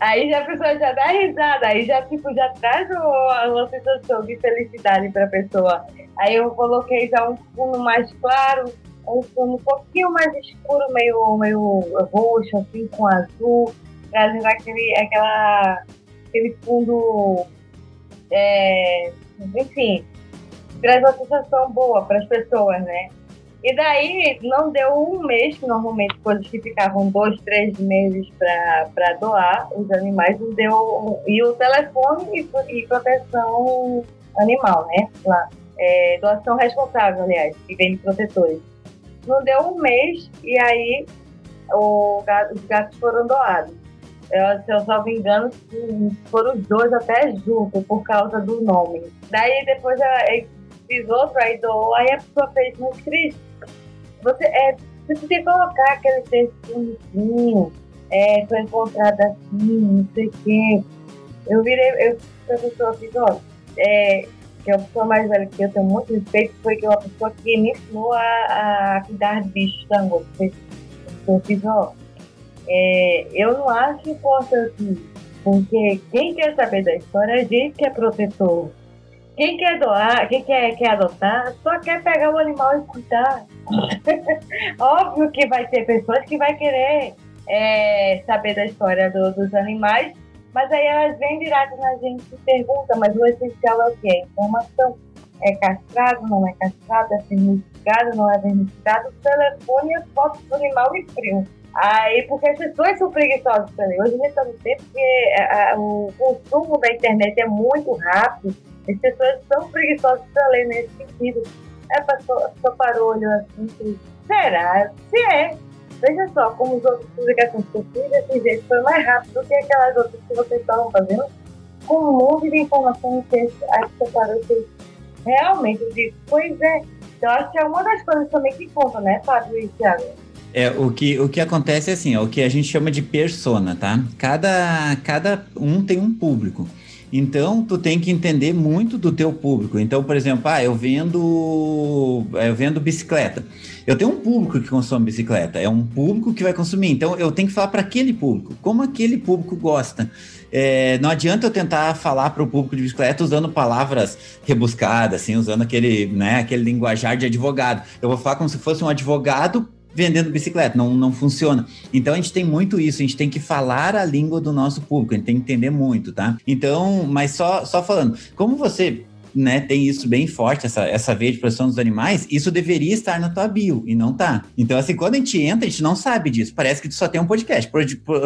Aí já a pessoa já dá risada, aí já, tipo, já traz uma, sensação de felicidade para a pessoa. Aí eu coloquei já um fundo mais claro, um fundo um pouquinho mais escuro, meio, meio roxo, assim, com azul, trazendo aquele, aquela, aquele fundo, é, enfim, traz uma sensação boa para as pessoas, né? E daí não deu um mês, que normalmente coisas que ficavam dois, três meses para doar os animais, não deu. E o telefone e, e proteção animal, né? Lá. É, doação responsável, aliás, que vem de protetores. Não deu um mês e aí o, os gatos foram doados. Eu, se eu só me engano, foram os dois até juntos por causa do nome. Daí depois eu fiz outro, aí doou, aí a pessoa fez muito triste você, é, você que colocar aquele texto bonitinho, é, foi encontrado assim, não sei o. Eu virei, eu professor fiz, ó, é, que é a pessoa mais velha que eu tenho muito respeito, foi que é uma pessoa que me ensinou a, a cuidar de bichos da rua. Eu fiz, ó, é, eu não acho importante, porque quem quer saber da história a gente que é protetor. Quem quer doar, quem quer, quer adotar, só quer pegar o animal e cuidar. Óbvio que vai ter pessoas que vai querer é, saber da história do, dos animais, mas aí elas vêm direto na gente e perguntam, mas o essencial é o quê? informação. É castrado, não é castrado, é vernificado, não é vernificado, o telefone as fotos do animal e frio. Aí, porque as pessoas são preguiçosas também. Hoje a gente está no tempo que a, a, o consumo da internet é muito rápido as pessoas são preguiçosas para ler nesse sentido. É para sopar o olho assim, será? Se é. Veja só como as outras publicações que eu fiz desse jeito foi mais rápido do que aquelas outras que vocês estavam fazendo, com um monte de informação que a que separou que realmente eu digo, pois é. Eu acho que é uma das coisas também que conta, né, Fábio e Thiago? É, o que, o que acontece é assim, ó, o que a gente chama de persona, tá? Cada, cada um tem um público. Então, tu tem que entender muito do teu público. Então, por exemplo, ah, eu vendo, eu vendo bicicleta. Eu tenho um público que consome bicicleta, é um público que vai consumir. Então, eu tenho que falar para aquele público, como aquele público gosta. É, não adianta eu tentar falar para o público de bicicleta usando palavras rebuscadas, assim, usando aquele, né, aquele linguajar de advogado. Eu vou falar como se fosse um advogado vendendo bicicleta, não, não funciona. Então a gente tem muito isso, a gente tem que falar a língua do nosso público, a gente tem que entender muito, tá? Então, mas só, só falando, como você né, tem isso bem forte, essa, essa veia de proteção dos animais, isso deveria estar na tua bio e não tá. Então, assim, quando a gente entra, a gente não sabe disso. Parece que tu só tem um podcast.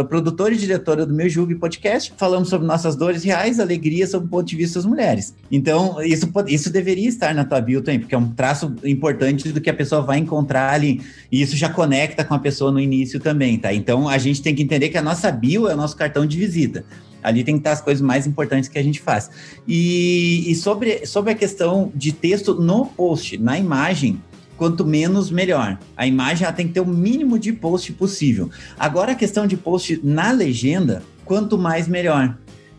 Produtor e diretora do meu Julgue Podcast, falamos sobre nossas dores reais, alegrias sob o ponto de vista das mulheres. Então, isso, isso deveria estar na tua bio também, porque é um traço importante do que a pessoa vai encontrar ali. E isso já conecta com a pessoa no início também, tá? Então, a gente tem que entender que a nossa bio é o nosso cartão de visita. Ali tem que estar as coisas mais importantes que a gente faz. E, e sobre, sobre a questão de texto no post, na imagem, quanto menos, melhor. A imagem tem que ter o mínimo de post possível. Agora, a questão de post na legenda, quanto mais, melhor.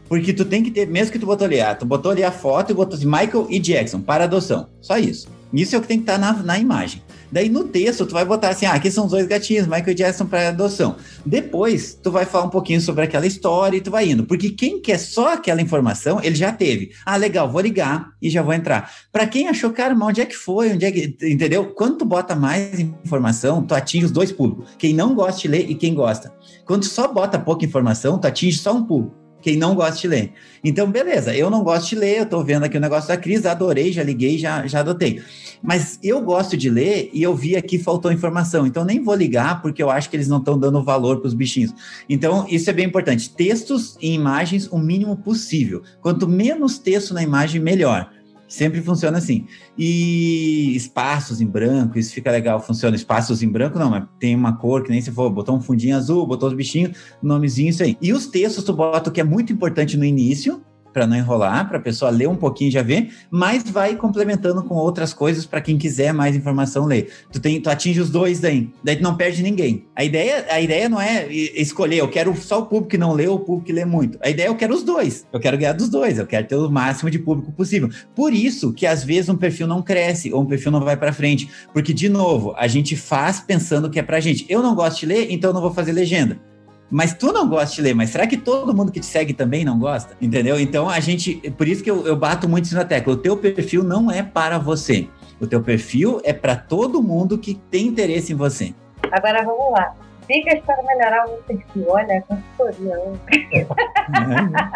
Porque tu tem que ter, mesmo que tu botou ali, ah, tu botou ali a foto e botou assim, Michael e Jackson, para adoção. Só isso. Isso é o que tem que estar na, na imagem. Daí no texto tu vai botar assim, ah, aqui são os dois gatinhos, Michael Jackson para adoção. Depois tu vai falar um pouquinho sobre aquela história e tu vai indo, porque quem quer só aquela informação, ele já teve. Ah, legal, vou ligar e já vou entrar. Para quem achou, cara, mas onde é que foi? Onde é que, entendeu? Quando tu bota mais informação, tu atinge os dois públicos, quem não gosta de ler e quem gosta. Quando tu só bota pouca informação, tu atinge só um público quem não gosta de ler. Então, beleza, eu não gosto de ler, eu tô vendo aqui o negócio da Cris, adorei, já liguei, já, já adotei. Mas eu gosto de ler e eu vi aqui faltou informação, então nem vou ligar porque eu acho que eles não estão dando valor para os bichinhos. Então, isso é bem importante. Textos e imagens o mínimo possível. Quanto menos texto na imagem, melhor. Sempre funciona assim. E espaços em branco, isso fica legal, funciona. Espaços em branco, não, mas tem uma cor que nem se for, botou um fundinho azul, botou os bichinhos, nomezinho, isso aí. E os textos tu bota o que é muito importante no início, para não enrolar, para a pessoa ler um pouquinho e já ver, mas vai complementando com outras coisas para quem quiser mais informação ler. Tu tem, tu atinge os dois daí, daí tu não perde ninguém. A ideia, a ideia não é escolher, eu quero só o público que não lê ou o público que lê muito. A ideia é eu quero os dois. Eu quero ganhar dos dois, eu quero ter o máximo de público possível. Por isso que às vezes um perfil não cresce ou um perfil não vai para frente, porque de novo, a gente faz pensando que é pra gente. Eu não gosto de ler, então eu não vou fazer legenda mas tu não gosta de ler, mas será que todo mundo que te segue também não gosta? Entendeu? Então a gente, por isso que eu, eu bato muito isso na tecla, o teu perfil não é para você. O teu perfil é para todo mundo que tem interesse em você. Agora vamos lá. Dicas para melhorar o perfil. Olha, consultoria.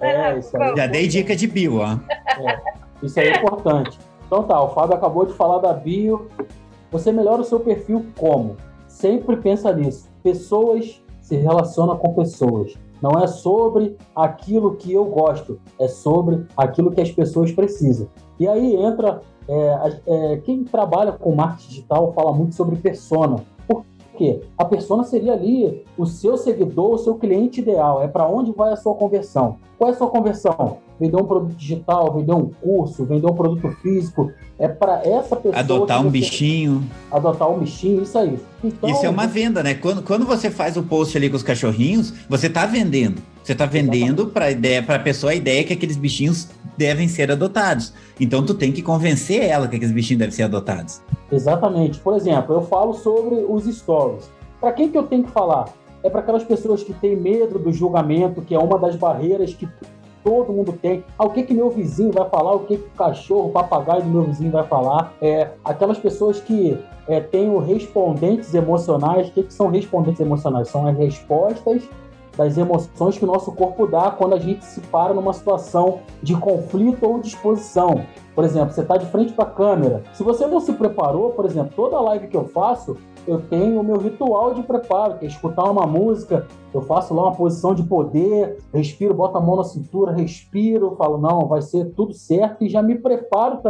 É, isso aí. Já dei dica de bio, ó. É, isso é importante. Então tá, o Fábio acabou de falar da bio. Você melhora o seu perfil como? Sempre pensa nisso. Pessoas se relaciona com pessoas. Não é sobre aquilo que eu gosto, é sobre aquilo que as pessoas precisam. E aí entra é, é, quem trabalha com marketing digital fala muito sobre persona. Quê? A persona seria ali o seu seguidor, o seu cliente ideal. É para onde vai a sua conversão. Qual é a sua conversão? Vender um produto digital, vender um curso, vender um produto físico. É para essa pessoa. Adotar um bichinho. Adotar um bichinho, isso aí. Então, isso é uma venda, né? Quando, quando você faz o post ali com os cachorrinhos, você está vendendo. Você está vendendo para ideia, para a pessoa a ideia que aqueles bichinhos devem ser adotados. Então tu tem que convencer ela que aqueles bichinhos devem ser adotados. Exatamente. Por exemplo, eu falo sobre os stories. Para quem que eu tenho que falar? É para aquelas pessoas que têm medo do julgamento, que é uma das barreiras que todo mundo tem. Ah, o que que meu vizinho vai falar? O que que o cachorro, o papagaio do meu vizinho vai falar? É, aquelas pessoas que é, têm respondentes emocionais. O que, que são respondentes emocionais? São as respostas das emoções que o nosso corpo dá quando a gente se para numa situação de conflito ou disposição. Por exemplo, você está de frente para a câmera. Se você não se preparou, por exemplo, toda live que eu faço, eu tenho o meu ritual de preparo, que é escutar uma música, eu faço lá uma posição de poder, respiro, boto a mão na cintura, respiro, falo, não, vai ser tudo certo e já me preparo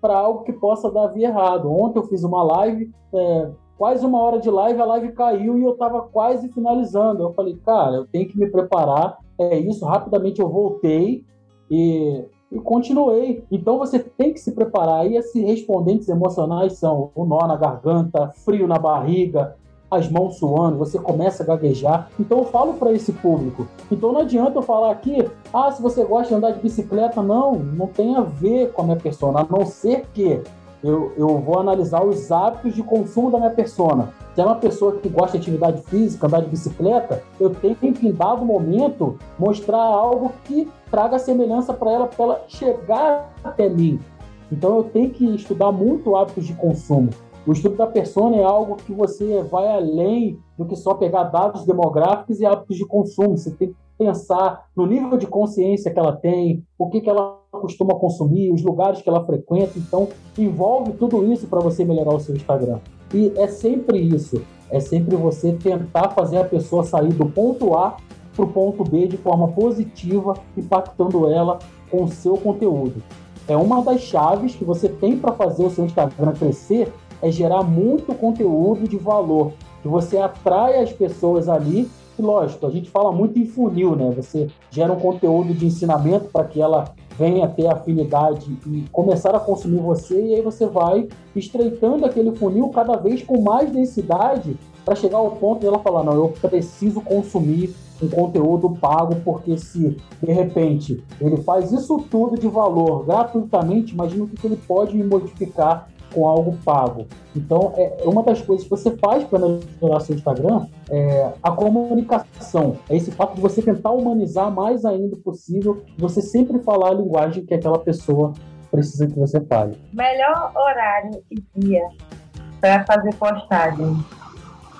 para algo que possa dar via errado. Ontem eu fiz uma live, é, quase uma hora de live, a live caiu e eu estava quase finalizando. Eu falei, cara, eu tenho que me preparar, é isso, rapidamente eu voltei e e continuei. Então você tem que se preparar. E esses respondentes emocionais são o nó na garganta, frio na barriga, as mãos suando, você começa a gaguejar. Então eu falo para esse público. Então não adianta eu falar aqui, ah, se você gosta de andar de bicicleta, não, não tem a ver com a minha persona, a não ser que eu, eu vou analisar os hábitos de consumo da minha persona. Se é uma pessoa que gosta de atividade física, andar de bicicleta, eu tenho que, em dado momento, mostrar algo que traga semelhança para ela, para ela chegar até mim. Então eu tenho que estudar muito hábitos de consumo. O estudo da persona é algo que você vai além do que só pegar dados demográficos e hábitos de consumo. Você tem que pensar no nível de consciência que ela tem, o que, que ela costuma consumir, os lugares que ela frequenta. Então, envolve tudo isso para você melhorar o seu Instagram. E é sempre isso. É sempre você tentar fazer a pessoa sair do ponto A para o ponto B de forma positiva, impactando ela com o seu conteúdo. É uma das chaves que você tem para fazer o seu Instagram crescer é gerar muito conteúdo de valor, que você atrai as pessoas ali e lógico, a gente fala muito em funil, né? Você gera um conteúdo de ensinamento para que ela venha ter afinidade e começar a consumir você, e aí você vai estreitando aquele funil cada vez com mais densidade para chegar ao ponto de ela falar: não, eu preciso consumir um conteúdo pago, porque se de repente ele faz isso tudo de valor gratuitamente, imagina o que ele pode me modificar com algo pago. Então, é, é uma das coisas que você faz para melhorar seu Instagram é a comunicação. É esse fato de você tentar humanizar mais ainda possível, você sempre falar a linguagem que aquela pessoa precisa que você fale. Melhor horário e dia para fazer postagem.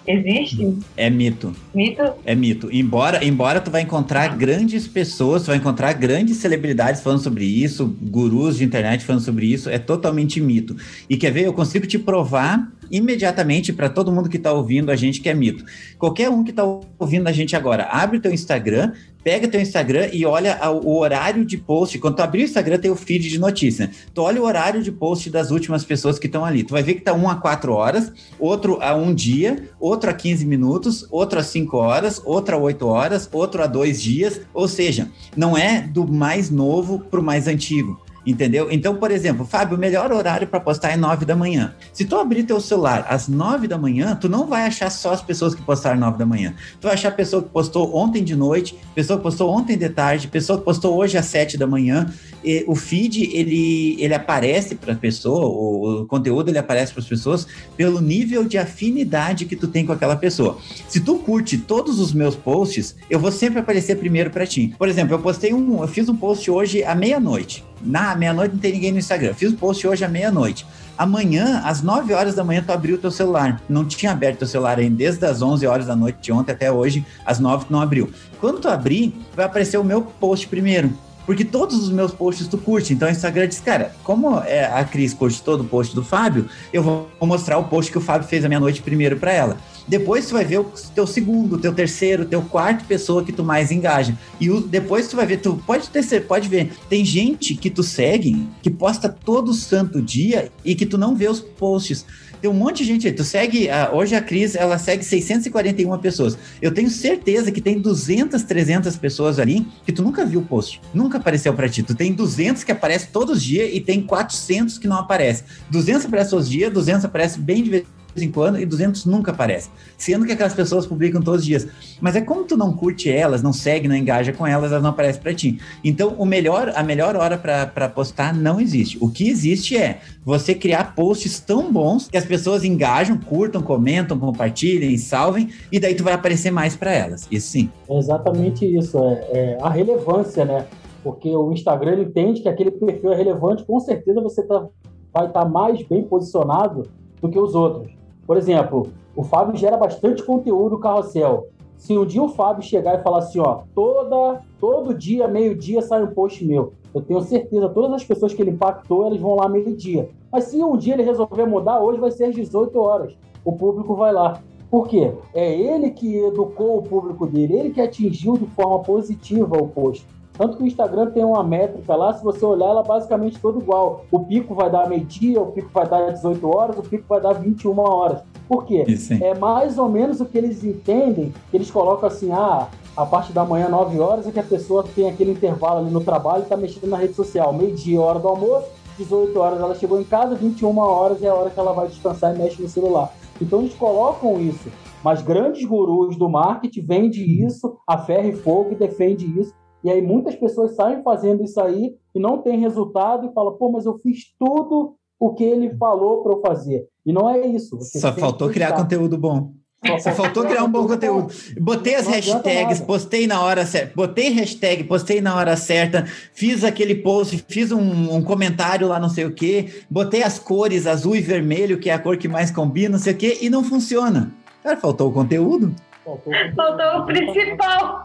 Existe? É mito. Mito? É mito. Embora, embora tu vai encontrar grandes pessoas, tu vai encontrar grandes celebridades falando sobre isso, gurus de internet falando sobre isso, é totalmente mito. E quer ver? Eu consigo te provar imediatamente para todo mundo que está ouvindo a gente que é mito. Qualquer um que está ouvindo a gente agora, abre teu Instagram, pega teu Instagram e olha o horário de post. Quando tu abrir o Instagram, tem o feed de notícia. Tu olha o horário de post das últimas pessoas que estão ali. Tu vai ver que tá um a quatro horas, outro a um dia, outro a 15 minutos, outro a cinco 5 horas, outro a 8 horas, outro a 2 dias, ou seja, não é do mais novo para o mais antigo. Entendeu? Então, por exemplo, Fábio, o melhor horário para postar é 9 da manhã. Se tu abrir teu celular às 9 da manhã, tu não vai achar só as pessoas que postaram 9 da manhã. Tu vai achar pessoa que postou ontem de noite, pessoa que postou ontem de tarde, pessoa que postou hoje às 7 da manhã. E o feed, ele, ele aparece para a pessoa, o, o conteúdo ele aparece para as pessoas pelo nível de afinidade que tu tem com aquela pessoa. Se tu curte todos os meus posts, eu vou sempre aparecer primeiro para ti. Por exemplo, eu postei um, eu fiz um post hoje à meia-noite. Na meia-noite não tem ninguém no Instagram. Fiz o post hoje à meia-noite. Amanhã, às 9 horas da manhã, tu abriu o teu celular. Não tinha aberto o celular ainda, desde as 11 horas da noite de ontem até hoje, às 9 tu não abriu. Quando tu abrir, vai aparecer o meu post primeiro. Porque todos os meus posts tu curte. Então o Instagram diz, cara, como é, a Cris curte todo o post do Fábio, eu vou mostrar o post que o Fábio fez à meia-noite primeiro para ela. Depois tu vai ver o teu segundo, teu terceiro, teu quarto pessoa que tu mais engaja. E o, depois tu vai ver, tu pode ter, pode ver, tem gente que tu segue que posta todo santo dia e que tu não vê os posts. Tem um monte de gente aí. Tu segue, hoje a Cris, ela segue 641 pessoas. Eu tenho certeza que tem 200, 300 pessoas ali que tu nunca viu o post. Nunca apareceu para ti. Tu tem 200 que aparecem todos os dias e tem 400 que não aparecem. 200 aparecem todos os dias, 200 aparecem bem de vez em quando e 200 nunca aparece. Sendo que aquelas pessoas publicam todos os dias. Mas é como tu não curte elas, não segue, não engaja com elas, elas não aparecem para ti. Então, o melhor, a melhor hora para postar não existe. O que existe é você criar posts tão bons que as pessoas engajam, curtam, comentam, compartilhem, salvem e daí tu vai aparecer mais para elas. Isso sim. É exatamente isso. É, é, a relevância, né? Porque o Instagram entende que aquele perfil é relevante, com certeza você tá, vai estar tá mais bem posicionado do que os outros. Por exemplo, o Fábio gera bastante conteúdo carrossel. Se um dia o Fábio chegar e falar assim, ó, toda, todo dia, meio-dia, sai um post meu. Eu tenho certeza, todas as pessoas que ele impactou, elas vão lá meio-dia. Mas se um dia ele resolver mudar, hoje vai ser às 18 horas. O público vai lá. Por quê? É ele que educou o público dele, ele que atingiu de forma positiva o post. Tanto que o Instagram tem uma métrica lá, se você olhar, ela é basicamente toda igual. O pico vai dar meio-dia, o pico vai dar 18 horas, o pico vai dar 21 horas. Por quê? Isso, é mais ou menos o que eles entendem, que eles colocam assim, ah, a parte da manhã, 9 horas, é que a pessoa tem aquele intervalo ali no trabalho e está mexendo na rede social. Meio-dia, hora do almoço, 18 horas ela chegou em casa, 21 horas é a hora que ela vai descansar e mexe no celular. Então eles colocam isso. Mas grandes gurus do marketing vendem isso a ferro e fogo e defendem isso e aí muitas pessoas saem fazendo isso aí e não tem resultado e fala, pô, mas eu fiz tudo o que ele falou para eu fazer. E não é isso. Só faltou criar conteúdo bom. Só faltou criar um bom conteúdo. Botei as hashtags, postei na hora certa. Botei hashtag, postei na hora certa. Fiz aquele post, fiz um, um, comentário lá, não sei o quê. Botei as cores azul e vermelho, que é a cor que mais combina, não sei o quê, e não funciona. Cara, faltou o conteúdo. Faltou, Faltou o principal.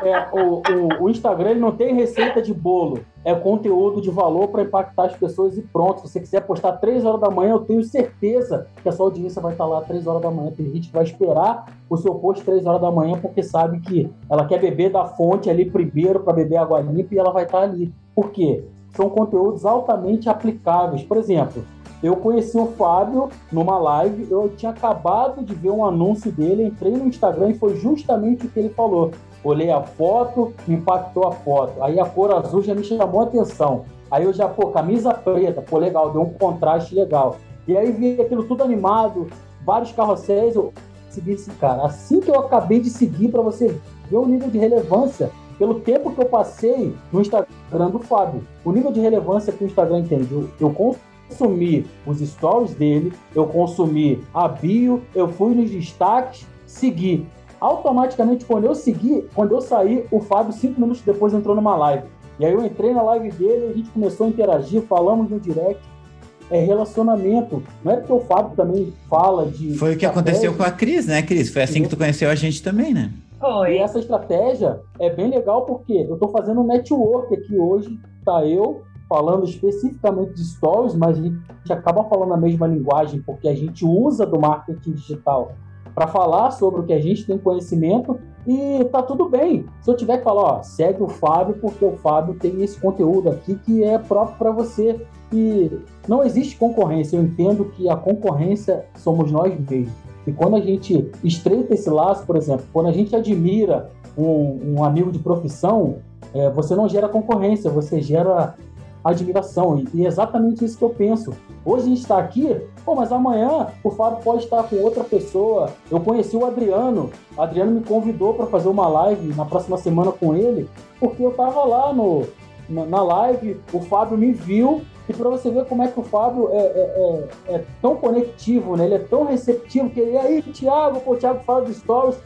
É, o, o, o, Instagram não tem receita de bolo. É conteúdo de valor para impactar as pessoas e pronto. Se você quiser postar 3 horas da manhã, eu tenho certeza que a sua audiência vai estar lá 3 horas da manhã. Tem gente que vai esperar o seu post 3 horas da manhã porque sabe que ela quer beber da fonte ali primeiro para beber água limpa e ela vai estar ali. Por quê? São conteúdos altamente aplicáveis. Por exemplo, eu conheci o Fábio numa live, eu tinha acabado de ver um anúncio dele, entrei no Instagram e foi justamente o que ele falou. Olhei a foto, impactou a foto. Aí a cor azul já me chamou a atenção. Aí eu já, pô, camisa preta, pô, legal, deu um contraste legal. E aí vi aquilo tudo animado, vários carrosséis, eu segui esse cara. Assim que eu acabei de seguir, para você ver o nível de relevância, pelo tempo que eu passei no Instagram do Fábio, o nível de relevância que o Instagram entende. Eu, eu consumi os stories dele, eu consumi a bio, eu fui nos destaques, segui. Automaticamente, quando eu segui, quando eu saí, o Fábio, cinco minutos depois, entrou numa live. E aí eu entrei na live dele, a gente começou a interagir, falamos no direct. É relacionamento. Não é porque o Fábio também fala de. Foi o que aconteceu com a Cris, né, Cris? Foi assim que tu conheceu a gente também, né? Foi. E essa estratégia é bem legal porque eu estou fazendo um network aqui hoje, tá eu, falando especificamente de stories, mas a gente acaba falando a mesma linguagem porque a gente usa do marketing digital para falar sobre o que a gente tem conhecimento e tá tudo bem. Se eu tiver que falar, ó, segue o Fábio porque o Fábio tem esse conteúdo aqui que é próprio para você e não existe concorrência. Eu entendo que a concorrência somos nós mesmos. E quando a gente estreita esse laço, por exemplo, quando a gente admira um, um amigo de profissão, é, você não gera concorrência, você gera admiração. E, e, é exatamente isso que eu penso. Hoje a gente está aqui, pô, mas amanhã o Fábio pode estar com outra pessoa. Eu conheci o Adriano, o Adriano me convidou para fazer uma live na próxima semana com ele, porque eu estava lá no, na, na, live, o Fábio me viu. E para você ver como é que o Fábio é, é, é, é tão conectivo, né? ele é tão receptivo, que ele, aí, Thiago, pô, o Thiago fala de stories,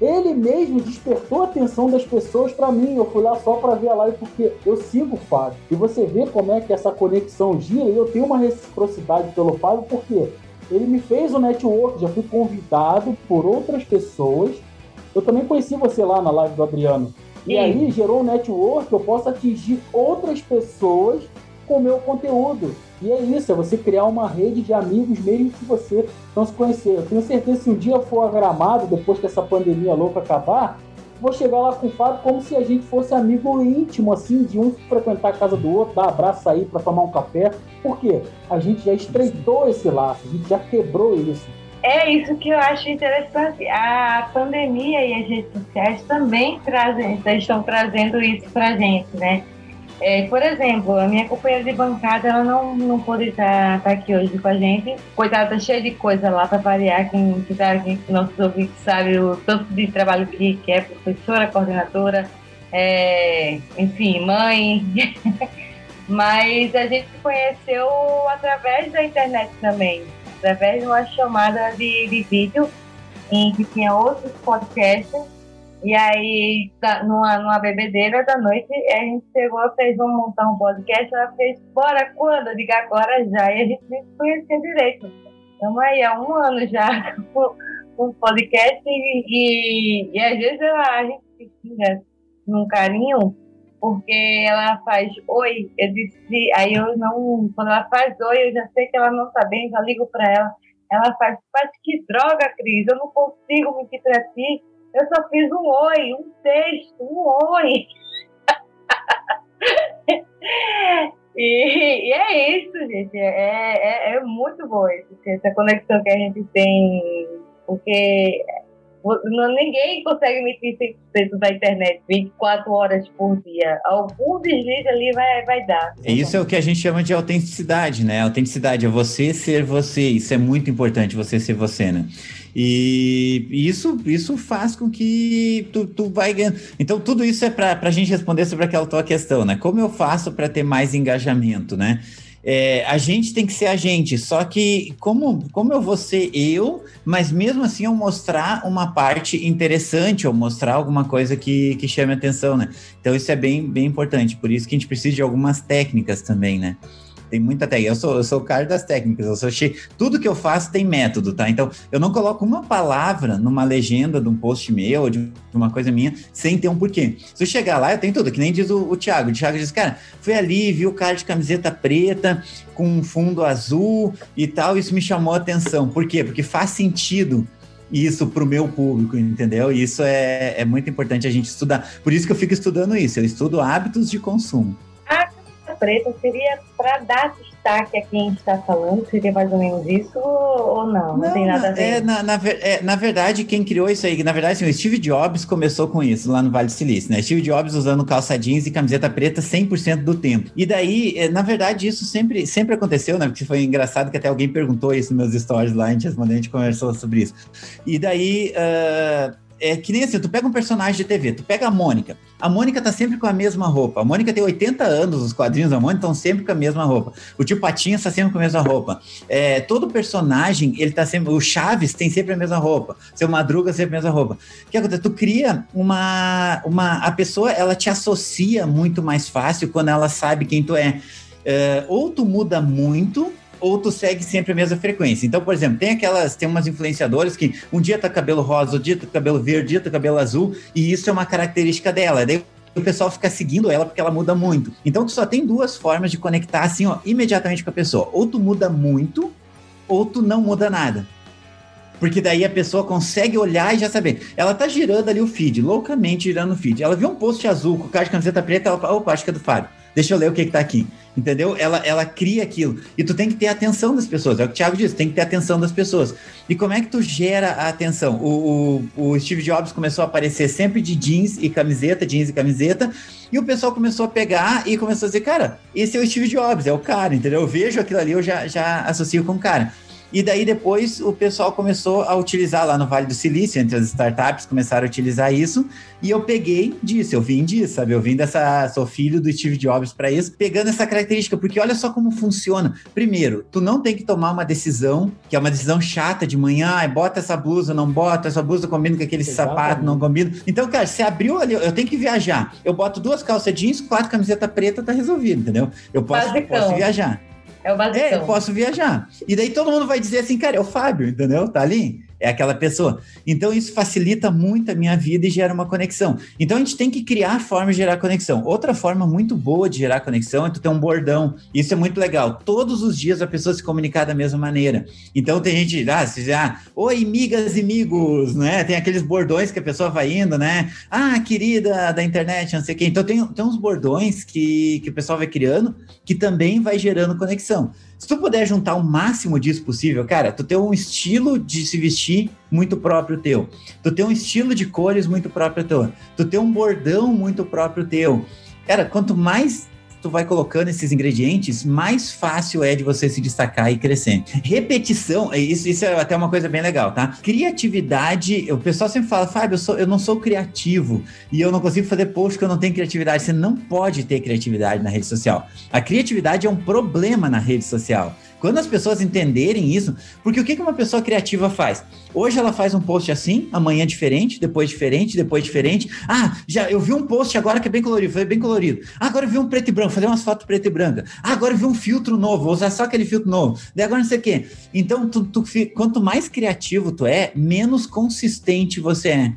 ele mesmo despertou a atenção das pessoas para mim. Eu fui lá só para ver a live porque eu sigo o Fábio. E você vê como é que essa conexão gira. E eu tenho uma reciprocidade pelo Fábio porque ele me fez o network. Já fui convidado por outras pessoas. Eu também conheci você lá na live do Adriano. E aí gerou um network que eu posso atingir outras pessoas com o meu conteúdo. E é isso, é você criar uma rede de amigos mesmo que você não se conhecer. Eu tenho certeza que se um dia for gramado, depois que essa pandemia louca acabar, vou chegar lá com o Fábio como se a gente fosse amigo íntimo, assim, de um frequentar a casa do outro, dar abraço, sair para tomar um café. Por quê? A gente já estreitou esse laço, a gente já quebrou isso. É isso que eu acho interessante. A pandemia e as redes sociais também trazem, estão trazendo isso para a gente, né? É, por exemplo, a minha companheira de bancada, ela não, não pôde estar, aqui hoje com a gente. Coitada, tá cheia de coisa lá para variar. Quem quiser, quem nossos ouvintes sabe o tanto de trabalho que, que é professora, coordenadora, é, enfim, mãe. Mas a gente se conheceu através da internet também, através de uma chamada de, de vídeo em que tinha outros podcasts e aí, numa, numa bebedeira da noite, a gente chegou, fez um montar um podcast, ela fez, bora quando? Eu digo, agora já, e a gente nem conhecia direito. Estamos aí há um ano já com, com podcast e, e, e, às vezes ela, a gente fica num carinho, porque ela faz oi, eu disse, aí eu não, quando ela faz oi, eu já sei que ela não tá bem, já ligo para ela, ela faz, faz que droga, Cris, eu não consigo mentir para ti, eu só fiz um oi, um texto, um oi. e, e, é isso, gente. É, é, é muito bom isso, essa conexão que a gente tem. Porque ninguém consegue emitir 100% da internet 24 horas por dia. Algum deslize ali vai, vai dar. Isso é o que a gente chama de autenticidade, né? Autenticidade é você ser você. Isso é muito importante, você ser você, né? E isso, isso faz com que tu, tu vai ganhando. Então, tudo isso é para a gente responder sobre aquela tua questão, né? Como eu faço para ter mais engajamento, né? É, a gente tem que ser a gente, só que como, como eu vou ser eu, mas mesmo assim eu mostrar uma parte interessante, ou mostrar alguma coisa que, que chame atenção, né? Então isso é bem, bem importante, por isso que a gente precisa de algumas técnicas também, né? Tem muita técnica. Eu sou, eu sou o cara das técnicas. Eu sou cheio. Tudo que eu faço tem método, tá? Então, eu não coloco uma palavra numa legenda de um post meu ou de uma coisa minha sem ter um porquê. Se eu chegar lá, eu tenho tudo, que nem diz o, o Thiago. O Thiago diz, cara, fui ali, vi o cara de camiseta preta com um fundo azul e tal. Isso me chamou a atenção. Por quê? Porque faz sentido isso para o meu público, entendeu? E isso é, é muito importante a gente estudar. Por isso que eu fico estudando isso. Eu estudo hábitos de consumo preta seria para dar destaque a quem está falando? Seria mais ou menos isso ou não? Não, não tem nada a ver? É, na, na, é, na, verdade, quem criou isso aí, na verdade, assim, o Steve Jobs começou com isso lá no Vale do Silício, né? Steve Jobs usando calça jeans e camiseta preta 100% do tempo. E daí, é, na verdade, isso sempre, sempre aconteceu, né? Porque foi engraçado que até alguém perguntou isso nos meus stories lá, a gente a gente conversou sobre isso. E daí. Uh, é que nem assim, tu pega um personagem de TV, tu pega a Mônica. A Mônica tá sempre com a mesma roupa. A Mônica tem 80 anos, os quadrinhos da Mônica estão sempre com a mesma roupa. O tio Patinhas tá sempre com a mesma roupa. É, todo personagem, ele tá sempre. O Chaves tem sempre a mesma roupa. Seu Madruga sempre a mesma roupa. O que acontece? Tu cria uma. uma a pessoa, ela te associa muito mais fácil quando ela sabe quem tu é. é ou tu muda muito, ou tu segue sempre a mesma frequência. Então, por exemplo, tem aquelas, tem umas influenciadoras que um dia tá cabelo rosa, outro dia tá cabelo verde, dia tá cabelo azul, e isso é uma característica dela. Daí o pessoal fica seguindo ela porque ela muda muito. Então, tu só tem duas formas de conectar assim, ó, imediatamente com a pessoa. Ou tu muda muito, ou tu não muda nada. Porque daí a pessoa consegue olhar e já saber. Ela tá girando ali o feed, loucamente girando o feed. Ela viu um post azul com o cara de camiseta preta, ela fala, opa, acho que é do Fábio Deixa eu ler o que, que tá aqui. Entendeu? Ela, ela cria aquilo. E tu tem que ter a atenção das pessoas. É o que o Thiago disse, tem que ter a atenção das pessoas. E como é que tu gera a atenção? O, o, o Steve Jobs começou a aparecer sempre de jeans e camiseta, jeans e camiseta. E o pessoal começou a pegar e começou a dizer, cara, esse é o Steve Jobs, é o cara, entendeu? Eu vejo aquilo ali, eu já, já associo com o cara. E daí depois o pessoal começou a utilizar lá no Vale do Silício, entre as startups começaram a utilizar isso, e eu peguei disso, eu vim disso, sabe? Eu vim dessa, sou filho do Steve Jobs para isso, pegando essa característica, porque olha só como funciona. Primeiro, tu não tem que tomar uma decisão, que é uma decisão chata de manhã, ah, bota essa blusa, não bota, essa blusa combina com aquele Exatamente. sapato, não combina. Então, cara, você abriu ali, eu tenho que viajar. Eu boto duas calças jeans, quatro camisetas preta, tá resolvido, entendeu? Eu posso, posso viajar. É o basicão. É, eu posso viajar. E daí todo mundo vai dizer assim, cara, é o Fábio, entendeu? Tá ali é aquela pessoa. Então isso facilita muito a minha vida e gera uma conexão. Então a gente tem que criar formas de gerar conexão. Outra forma muito boa de gerar conexão é tu ter um bordão. Isso é muito legal. Todos os dias a pessoa se comunicar da mesma maneira. Então tem gente, ah, se ah, oi, migas e amigos, né? Tem aqueles bordões que a pessoa vai indo, né? Ah, querida da internet, não sei o quê. Então tem, tem uns bordões que, que o pessoal vai criando que também vai gerando conexão. Se tu puder juntar o máximo disso possível, cara, tu tem um estilo de se vestir muito próprio teu. Tu tem um estilo de cores muito próprio teu. Tu tem um bordão muito próprio teu. Cara, quanto mais tu vai colocando esses ingredientes, mais fácil é de você se destacar e crescer. Repetição, isso, isso é até uma coisa bem legal, tá? Criatividade, o pessoal sempre fala, Fábio, eu, sou, eu não sou criativo e eu não consigo fazer post porque eu não tenho criatividade. Você não pode ter criatividade na rede social. A criatividade é um problema na rede social. Quando as pessoas entenderem isso, porque o que uma pessoa criativa faz? Hoje ela faz um post assim, amanhã diferente, depois diferente, depois diferente. Ah, já eu vi um post agora que é bem colorido, foi bem colorido. Ah, agora eu vi um preto e branco, fazer umas fotos preto e branca. Ah, agora eu vi um filtro novo, vou usar só aquele filtro novo. Daí agora não sei o quê. Então, tu, tu, quanto mais criativo tu é, menos consistente você é.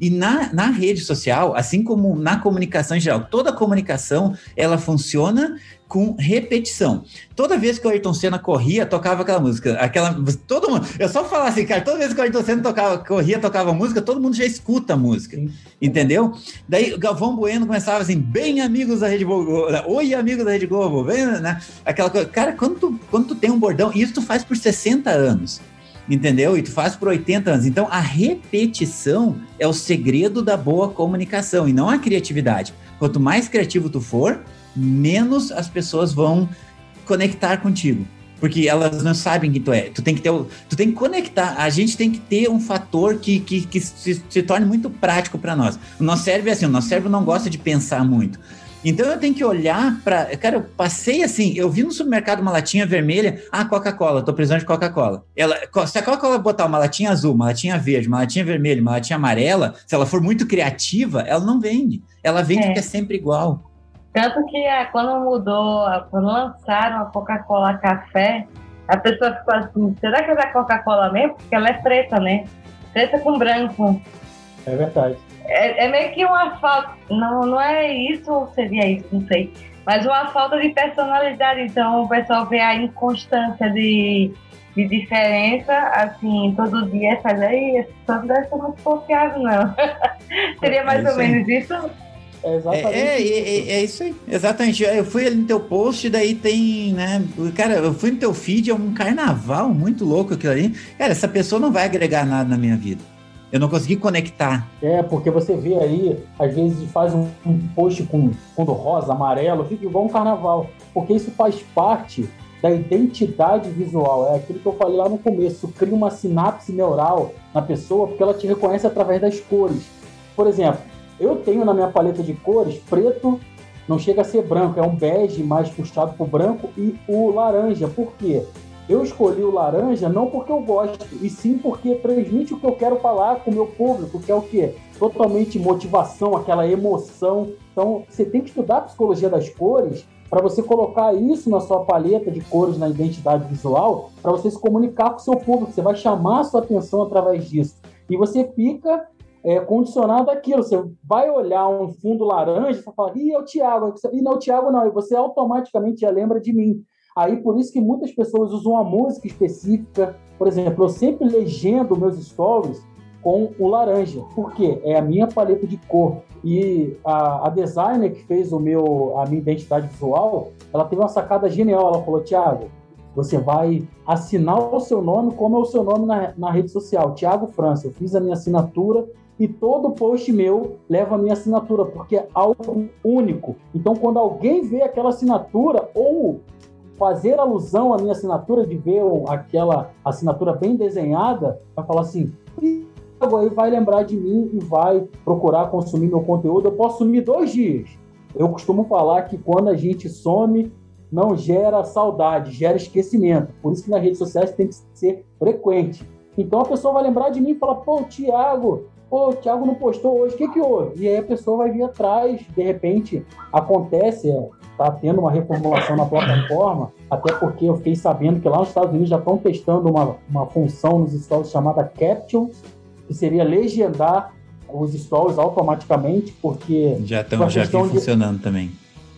E na, na rede social, assim como na comunicação em geral, toda comunicação ela funciona com repetição. Toda vez que o Ayrton Senna corria, tocava aquela música. Aquela, todo mundo. Eu só falar assim, cara, toda vez que o Ayrton Senna tocava, corria, tocava música, todo mundo já escuta a música. Sim. Entendeu? Daí Galvão Bueno começava assim, bem amigos da Rede Globo. Oi, amigos da Rede Globo. Vem, né? Aquela coisa. Cara, quando tu, quando tu tem um bordão, isso tu faz por 60 anos entendeu? E tu faz por 80 anos. Então, a repetição é o segredo da boa comunicação e não a criatividade. Quanto mais criativo tu for, menos as pessoas vão conectar contigo. Porque elas não sabem quem tu é. Tu tem que ter, tu tem que conectar. A gente tem que ter um fator que, que, que se, se torne muito prático para nós. O nosso cérebro é assim, o nosso cérebro não gosta de pensar muito. Então eu tenho que olhar para. Cara, eu passei assim, eu vi no supermercado uma latinha vermelha, ah, Coca-Cola, tô precisando de Coca-Cola. Ela, se a Coca-Cola botar uma latinha azul, uma latinha verde, uma latinha vermelha, uma latinha amarela, se ela for muito criativa, ela não vende. Ela vende é. porque é sempre igual. Tanto que é, quando mudou, quando lançaram a Coca-Cola Café, a pessoa ficou assim, será que é da Coca-Cola mesmo? Porque ela é preta, né? Preta com branco. É verdade. É, é, meio que uma falta. Não, não é isso ou seria isso, não sei. Mas uma falta de personalidade. Então o pessoal vê a inconstância de, de diferença, assim, todo dia faz aí, esse não deve ser muito confiável, não. seria mais é ou menos isso? É, exatamente é, é, é, é, isso aí, exatamente. Eu fui ali no teu post, daí tem, né? Cara, eu fui no teu feed, é um carnaval muito louco aquilo ali. Cara, essa pessoa não vai agregar nada na minha vida. Eu não consegui conectar. É, porque você vê aí, às vezes faz um, um post com fundo rosa, amarelo, fica igual um carnaval. Porque isso faz parte da identidade visual. É aquilo que eu falei lá no começo. Cria uma sinapse neural na pessoa porque ela te reconhece através das cores. Por exemplo, eu tenho na minha paleta de cores preto, não chega a ser branco, é um bege mais puxado para o branco e o laranja. Por quê? Eu escolhi o laranja não porque eu gosto, e sim porque transmite o que eu quero falar com o meu público, que é o quê? Totalmente motivação, aquela emoção. Então, você tem que estudar a psicologia das cores para você colocar isso na sua paleta de cores na identidade visual, para você se comunicar com o seu público. Você vai chamar a sua atenção através disso. E você fica é, condicionado àquilo. Você vai olhar um fundo laranja e fala, ih, é o Thiago. E não é o Thiago, não. E você automaticamente já lembra de mim. Aí, por isso que muitas pessoas usam uma música específica. Por exemplo, eu sempre legendo meus stories com o laranja. Por quê? É a minha paleta de cor. E a, a designer que fez o meu, a minha identidade visual, ela teve uma sacada genial. Ela falou, Thiago, você vai assinar o seu nome como é o seu nome na, na rede social, Thiago França. Eu fiz a minha assinatura e todo post meu leva a minha assinatura, porque é algo único. Então, quando alguém vê aquela assinatura ou fazer alusão à minha assinatura, de ver aquela assinatura bem desenhada, vai falar assim: aí vai lembrar de mim e vai procurar consumir meu conteúdo. Eu posso sumir dois dias. Eu costumo falar que quando a gente some, não gera saudade, gera esquecimento. Por isso que nas redes sociais tem que ser frequente. Então a pessoa vai lembrar de mim e falar: pô, Thiago, pô, o Thiago não postou hoje, o que que houve? E aí a pessoa vai vir atrás, de repente acontece, tá tendo uma reformulação na plataforma, até porque eu fiquei sabendo que lá nos Estados Unidos já estão testando uma, uma função nos stories chamada Captions, que seria legendar os stories automaticamente, porque... Já, estão já vi funcionando também.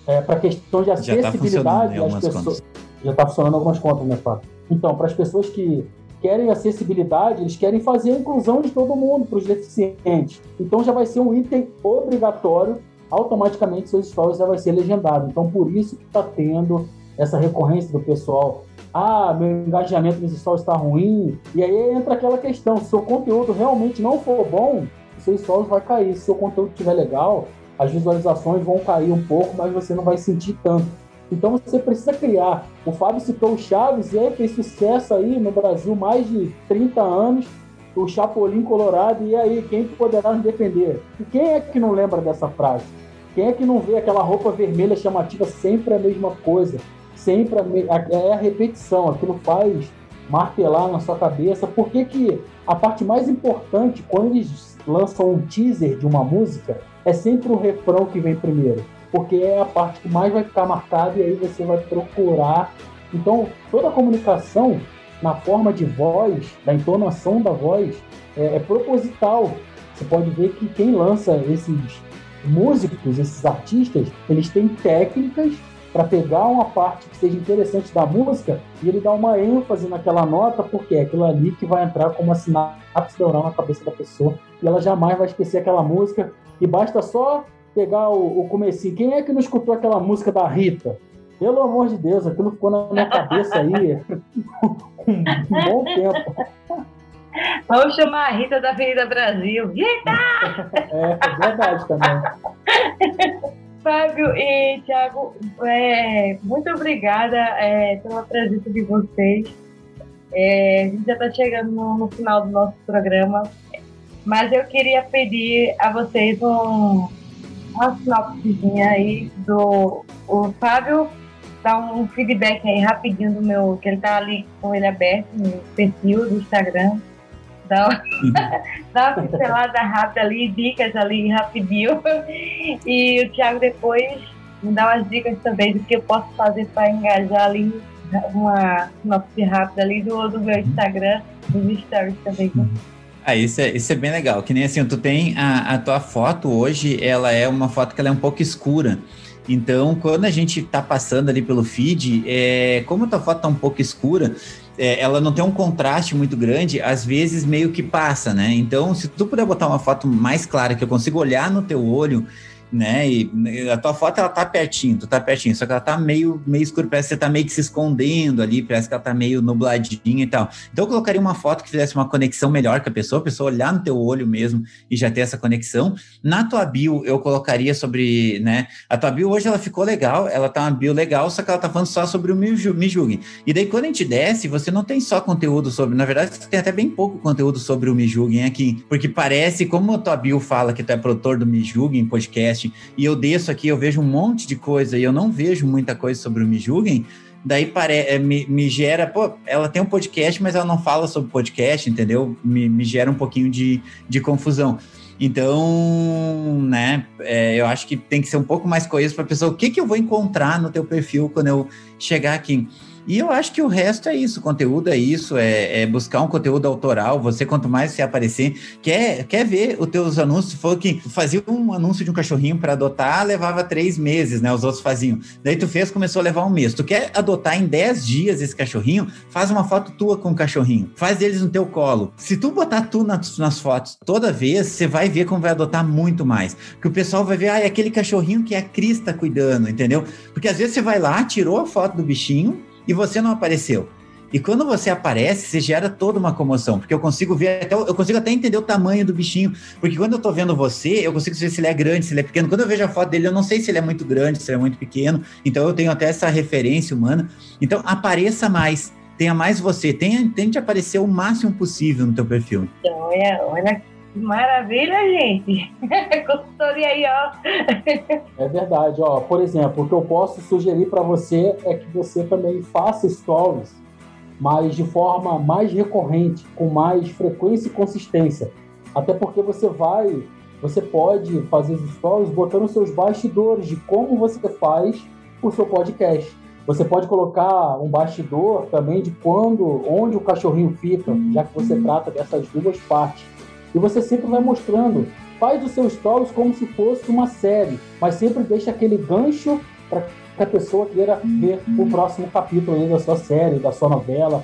É, para questão de tá acessibilidade, as pessoas... Contas. Já está funcionando algumas contas, né, Fábio? Então, para as pessoas que querem acessibilidade, eles querem fazer a inclusão de todo mundo para os deficientes. Então já vai ser um item obrigatório, automaticamente seus stories já vai ser legendado. Então por isso que está tendo essa recorrência do pessoal. Ah, meu engajamento nos stories está ruim. E aí entra aquela questão: se o conteúdo realmente não for bom, o seu stories vai cair. Se o conteúdo estiver legal, as visualizações vão cair um pouco, mas você não vai sentir tanto. Então você precisa criar. O Fábio citou o Chaves e fez sucesso aí no Brasil mais de 30 anos. O Chapolin Colorado, e aí, quem poderá nos defender? E quem é que não lembra dessa frase? Quem é que não vê aquela roupa vermelha chamativa sempre a mesma coisa? Sempre a me... é a repetição, aquilo faz martelar na sua cabeça. Por que, que a parte mais importante, quando eles lançam um teaser de uma música, é sempre o refrão que vem primeiro? porque é a parte que mais vai ficar marcada e aí você vai procurar. Então, toda a comunicação na forma de voz, da entonação da voz, é, é proposital. Você pode ver que quem lança esses músicos, esses artistas, eles têm técnicas para pegar uma parte que seja interessante da música e ele dá uma ênfase naquela nota, porque é aquilo ali que vai entrar como uma sinapse neural na cabeça da pessoa e ela jamais vai esquecer aquela música e basta só pegar o, o comecinho. Quem é que não escutou aquela música da Rita? Pelo amor de Deus, aquilo ficou na minha cabeça aí um bom tempo. Vamos chamar a Rita da Avenida Brasil. Rita! É, é verdade também. Fábio e Thiago, é, muito obrigada é, pela presença de vocês. É, a gente já está chegando no, no, final do nosso programa, mas eu queria pedir a vocês um, uma sinopsezinha aí do. O Fábio dá um feedback aí rapidinho do meu. que ele tá ali com ele aberto no perfil do Instagram. Dá, uhum. dá uma pincelada rápida ali, dicas ali rapidinho. E o Thiago depois me dá umas dicas também do que eu posso fazer para engajar ali uma sinopse rápida ali do, do meu Instagram, dos stories também. Uhum. Ah, isso é, isso é bem legal. Que nem assim, tu tem a, a tua foto hoje, ela é uma foto que ela é um pouco escura. Então, quando a gente tá passando ali pelo feed, é, como a tua foto tá um pouco escura, é, ela não tem um contraste muito grande, às vezes meio que passa, né? Então, se tu puder botar uma foto mais clara, que eu consigo olhar no teu olho né? E a tua foto ela tá pertinho, tu tá pertinho, só que ela tá meio, meio escura, parece que você tá meio que se escondendo ali, parece que ela tá meio nubladinha e tal. Então eu colocaria uma foto que fizesse uma conexão melhor com a pessoa, a pessoa olhar no teu olho mesmo e já ter essa conexão. Na tua bio eu colocaria sobre, né? A tua bio hoje ela ficou legal, ela tá uma bio legal, só que ela tá falando só sobre o Me Julguem. E daí quando a gente desce, você não tem só conteúdo sobre, na verdade você tem até bem pouco conteúdo sobre o Me Julguem aqui, porque parece, como a tua bio fala que tu é produtor do Me Julguem podcast, e eu desço aqui, eu vejo um monte de coisa e eu não vejo muita coisa sobre o Me Julguem, daí pare... É, me, me gera, pô, ela tem um podcast, mas ela não fala sobre podcast, entendeu? Me, me gera um pouquinho de, de confusão. Então, né, é, eu acho que tem que ser um pouco mais coeso para a pessoa. O que, que eu vou encontrar no teu perfil quando eu chegar aqui? E eu acho que o resto é isso, conteúdo é isso, é, é, buscar um conteúdo autoral. Você, quanto mais você aparecer, quer, quer ver os teus anúncios. Falou que fazia um anúncio de um cachorrinho para adotar, levava três meses, né? Os outros faziam. Daí tu fez, começou a levar um mês. Tu quer adotar em dez dias esse cachorrinho? Faz uma foto tua com o cachorrinho. Faz eles no teu colo. Se tu botar tu nas, nas fotos toda vez, você vai ver como vai adotar muito mais. Porque o pessoal vai ver, ah, é aquele cachorrinho que a Cris tá cuidando, entendeu? Porque às vezes você vai lá, tirou a foto do bichinho, e você não apareceu. E quando você aparece, você gera toda uma comoção, porque eu consigo ver até, eu consigo até entender o tamanho do bichinho, porque quando eu tô vendo você, eu consigo ver se ele é grande, se ele é pequeno. Quando eu vejo a foto dele, eu não sei se ele é muito grande, se ele é muito pequeno. Então eu tenho até essa referência humana. Então apareça mais, tenha mais você, tenha, tente aparecer o máximo possível no teu perfil. Olha, olha que maravilha, gente. Consultoria aí, ó. É verdade, ó. Por exemplo, o que eu posso sugerir para você é que você também faça stories, mas de forma mais recorrente, com mais frequência e consistência. Até porque você vai, você pode fazer os stories botando seus bastidores de como você faz o seu podcast. Você pode colocar um bastidor também de quando, onde o cachorrinho fica, já que você trata dessas duas partes. E você sempre vai mostrando. Faz os seus stories como se fosse uma série, mas sempre deixa aquele gancho para que a pessoa queira ver o próximo capítulo da sua série, da sua novela.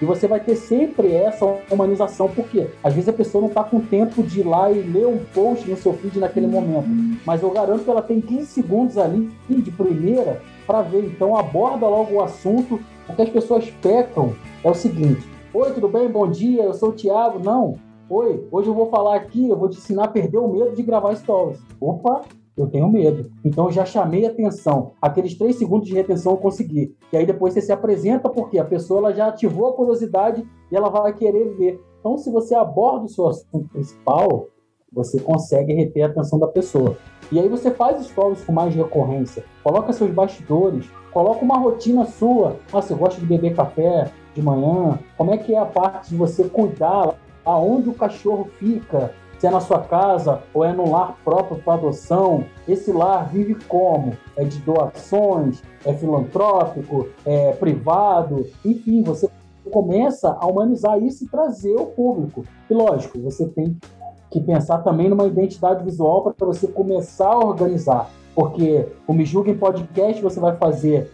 E você vai ter sempre essa humanização, porque às vezes a pessoa não está com tempo de ir lá e ler um post no seu feed naquele momento. Mas eu garanto que ela tem 15 segundos ali de primeira para ver. Então aborda logo o assunto. O que as pessoas pecam é o seguinte: Oi, tudo bem? Bom dia, eu sou o Thiago. Não, Oi, hoje eu vou falar aqui, eu vou te ensinar a perder o medo de gravar stories. Opa, eu tenho medo. Então eu já chamei atenção. Aqueles três segundos de retenção eu consegui. E aí depois você se apresenta porque a pessoa ela já ativou a curiosidade e ela vai querer ver. Então se você aborda o seu assunto principal, você consegue reter a atenção da pessoa. E aí você faz stories com mais recorrência. Coloca seus bastidores, coloca uma rotina sua. Ah, você gosta de beber café de manhã? Como é que é a parte de você cuidar aonde o cachorro fica, se é na sua casa ou é no lar próprio para adoção. Esse lar vive como? É de doações, é filantrópico, é privado, enfim, você começa a humanizar isso e trazer o público. E lógico, você tem que pensar também numa identidade visual para você começar a organizar. Porque o Me Julguem Podcast você vai fazer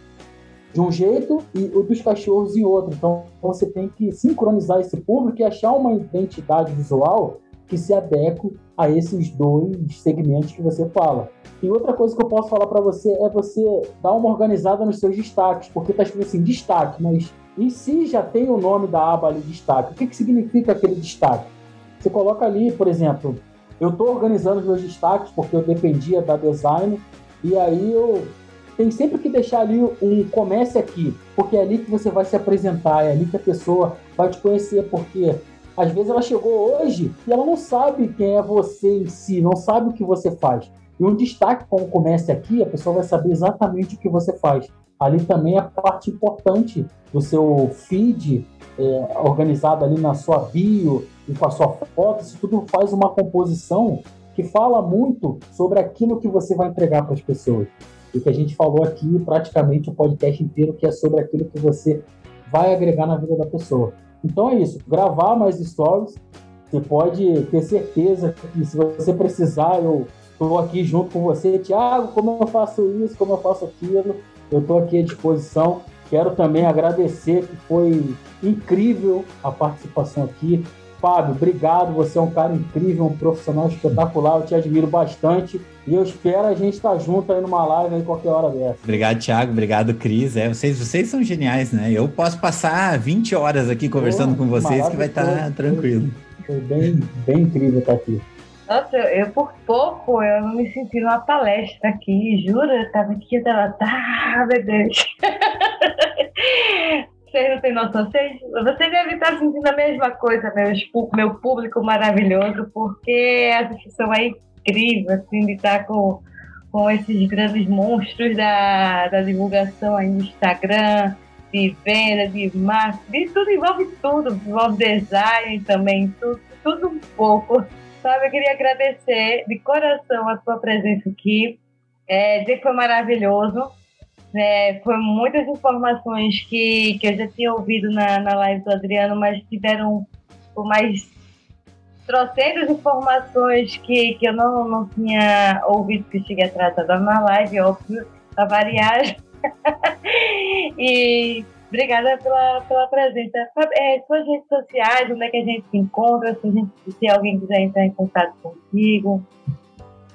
de um jeito e o dos cachorros em outro. Então você tem que sincronizar esse público e achar uma identidade visual que se adeque a esses dois segmentos que você fala. E outra coisa que eu posso falar para você é você dar uma organizada nos seus destaques, porque está escrito assim, destaque, mas em si já tem o nome da aba ali, destaque. O que, que significa aquele destaque? Você coloca ali, por exemplo, eu estou organizando os meus destaques porque eu dependia da design, e aí eu tem sempre que deixar ali um comece aqui, porque é ali que você vai se apresentar, é ali que a pessoa vai te conhecer, porque às vezes ela chegou hoje e ela não sabe quem é você em si, não sabe o que você faz. E um destaque como comece aqui, a pessoa vai saber exatamente o que você faz. Ali também é parte importante do seu feed, é, organizado ali na sua bio e com a sua foto, isso tudo faz uma composição que fala muito sobre aquilo que você vai entregar para as pessoas e que a gente falou aqui praticamente o podcast inteiro, que é sobre aquilo que você vai agregar na vida da pessoa. Então é isso, gravar mais stories, você pode ter certeza que se você precisar, eu estou aqui junto com você. Tiago, como eu faço isso, como eu faço aquilo, eu estou aqui à disposição. Quero também agradecer que foi incrível a participação aqui. Fábio, obrigado. Você é um cara incrível, um profissional espetacular. Eu te admiro bastante. E eu espero a gente estar junto aí numa live aí qualquer hora dessa. Obrigado, Thiago. Obrigado, Cris. É, vocês, vocês são geniais, né? Eu posso passar 20 horas aqui conversando Pô, com vocês que vai estar tranquilo. Foi bem, bem incrível estar aqui. Nossa, eu por pouco eu não me senti numa palestra aqui, juro, eu tava aqui, eu tava, tá, meu Deus. Vocês não têm noção. Vocês, você deve estar sentindo a mesma coisa, meus, meu público maravilhoso, porque a discussão é incrível, assim, de estar com, com esses grandes monstros da, da divulgação aí no Instagram, de venda, de marketing, de tudo, envolve tudo, envolve design também, tudo, tudo um pouco. Sabe, eu queria agradecer de coração a sua presença aqui, é, dizer que foi maravilhoso É, foi muitas informações que, que eu já tinha ouvido na, na live do Adriano, mas tiveram por mais trocentas informações que, que eu não, não tinha ouvido que cheguei atrasada na live, óbvio, para variar. e obrigada pela, pela presença. É, suas redes sociais, onde é que a gente se encontra, se, a gente, se alguém quiser entrar em contato contigo.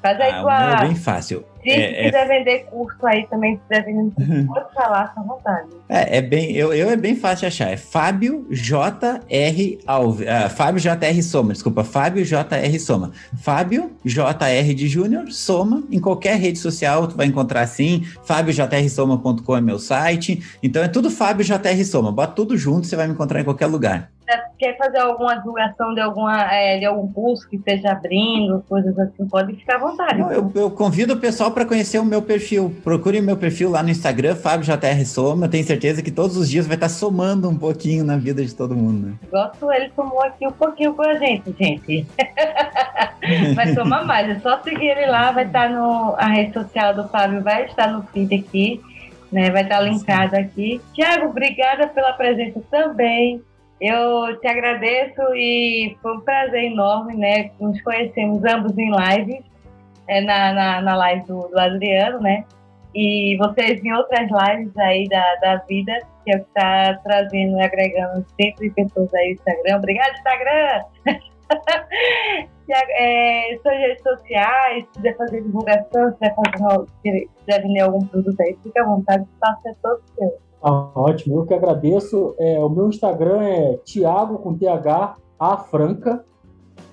Faz aí Ah, tua. é bem fácil. Se É, é quiser vender curso aí também, se quiser vender curso, pode falar, fica à vontade. É, é bem, eu, eu é bem fácil de achar. É Fábio JR Alves. ah, Fábio JR Soma, desculpa, Fábio JR Soma. Fábio JR de Júnior, Soma, em qualquer rede social, tu vai encontrar assim. FábioJRSoma.com é meu site. Então é tudo Fábio JR Soma. Bota tudo junto, você vai me encontrar em qualquer lugar. Quer fazer alguma divulgação de, alguma, é, de algum curso que esteja abrindo, coisas assim, pode ficar à vontade. Não, eu, eu convido o pessoal para conhecer o meu perfil. Procure o meu perfil lá no Instagram, Fábio JR Soma. Eu tenho certeza que todos os dias vai estar somando um pouquinho na vida de todo mundo. né? Gosto, ele tomou aqui um pouquinho com a gente, gente. vai tomar mais, é só seguir ele lá, vai estar no. A rede social do Fábio vai estar no feed aqui, né? Vai estar linkado aqui. Tiago, obrigada pela presença também. Eu te agradeço e foi um prazer enorme, né? Nos conhecemos ambos em lives, é, na, na, na live do, do Adriano, né? E vocês em outras lives aí da, da vida, que é que está trazendo e agregando sempre pessoas aí no Instagram. Obrigada, Instagram! É, suas redes sociais, se quiser fazer divulgação, se quiser, fazer, se quiser vender algum produto aí, fica à vontade, o espaço é todo seu. Ah, ótimo, eu que agradeço. É, o meu Instagram é Thiago com TH A Franca,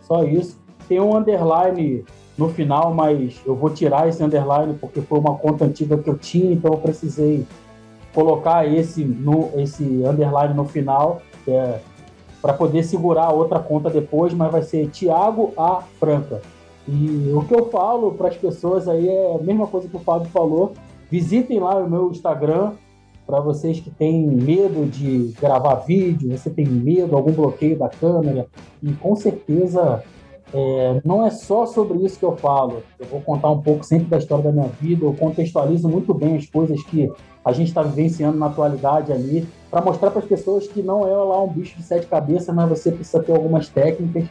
só isso. Tem um underline no final, mas eu vou tirar esse underline porque foi uma conta antiga que eu tinha, então eu precisei colocar esse, no, esse underline no final, é para poder segurar a outra conta depois, mas vai ser Thiago A Franca. E o que eu falo para as pessoas aí é a mesma coisa que o Fábio falou. Visitem lá o meu Instagram, para vocês que têm medo de gravar vídeo, você tem medo, algum bloqueio da câmera, e com certeza é, não é só sobre isso que eu falo. Eu vou contar um pouco sempre da história da minha vida, eu contextualizo muito bem as coisas que a gente está vivenciando na atualidade ali, para mostrar para as pessoas que não é lá um bicho de sete cabeças, mas você precisa ter algumas técnicas.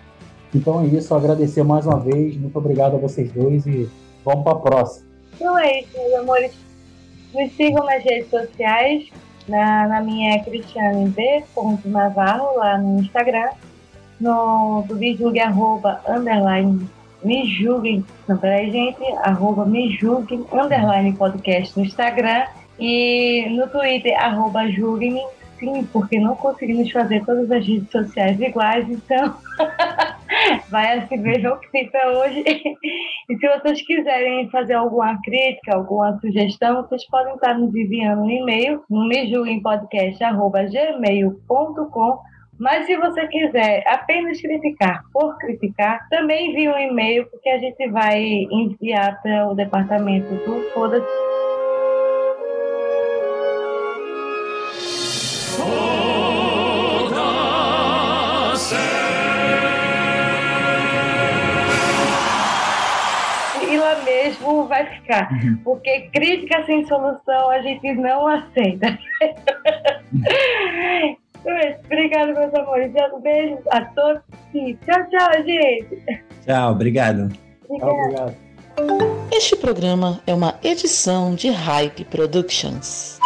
Então é isso, agradecer mais uma vez, muito obrigado a vocês dois e vamos para a próxima. Então é isso, meus amores. Me sigam nas redes sociais. Na, na minha é Cristiane B. Navarro, lá no Instagram. No do me julgue, arroba, underline, me julguem. Não, peraí, gente. Arroba me julguem, underline podcast no Instagram. E no Twitter, arroba julguem Sim, porque não conseguimos fazer todas as redes sociais iguais, então vai assim mesmo que fica hoje. E se vocês quiserem fazer alguma crítica, alguma sugestão, vocês podem estar nos enviando um e-mail no mejulguempodcast.gmail.com mas se você quiser apenas criticar por criticar, também envie um e-mail, porque a gente vai enviar para o departamento do Foda-se e lá mesmo vai ficar. Porque crítica sem solução a gente não aceita. Obrigada, meus amores. Um beijo a todos. E tchau, tchau, gente. Tchau, obrigado. Tchau, obrigado. Este programa é uma edição de Hype Productions.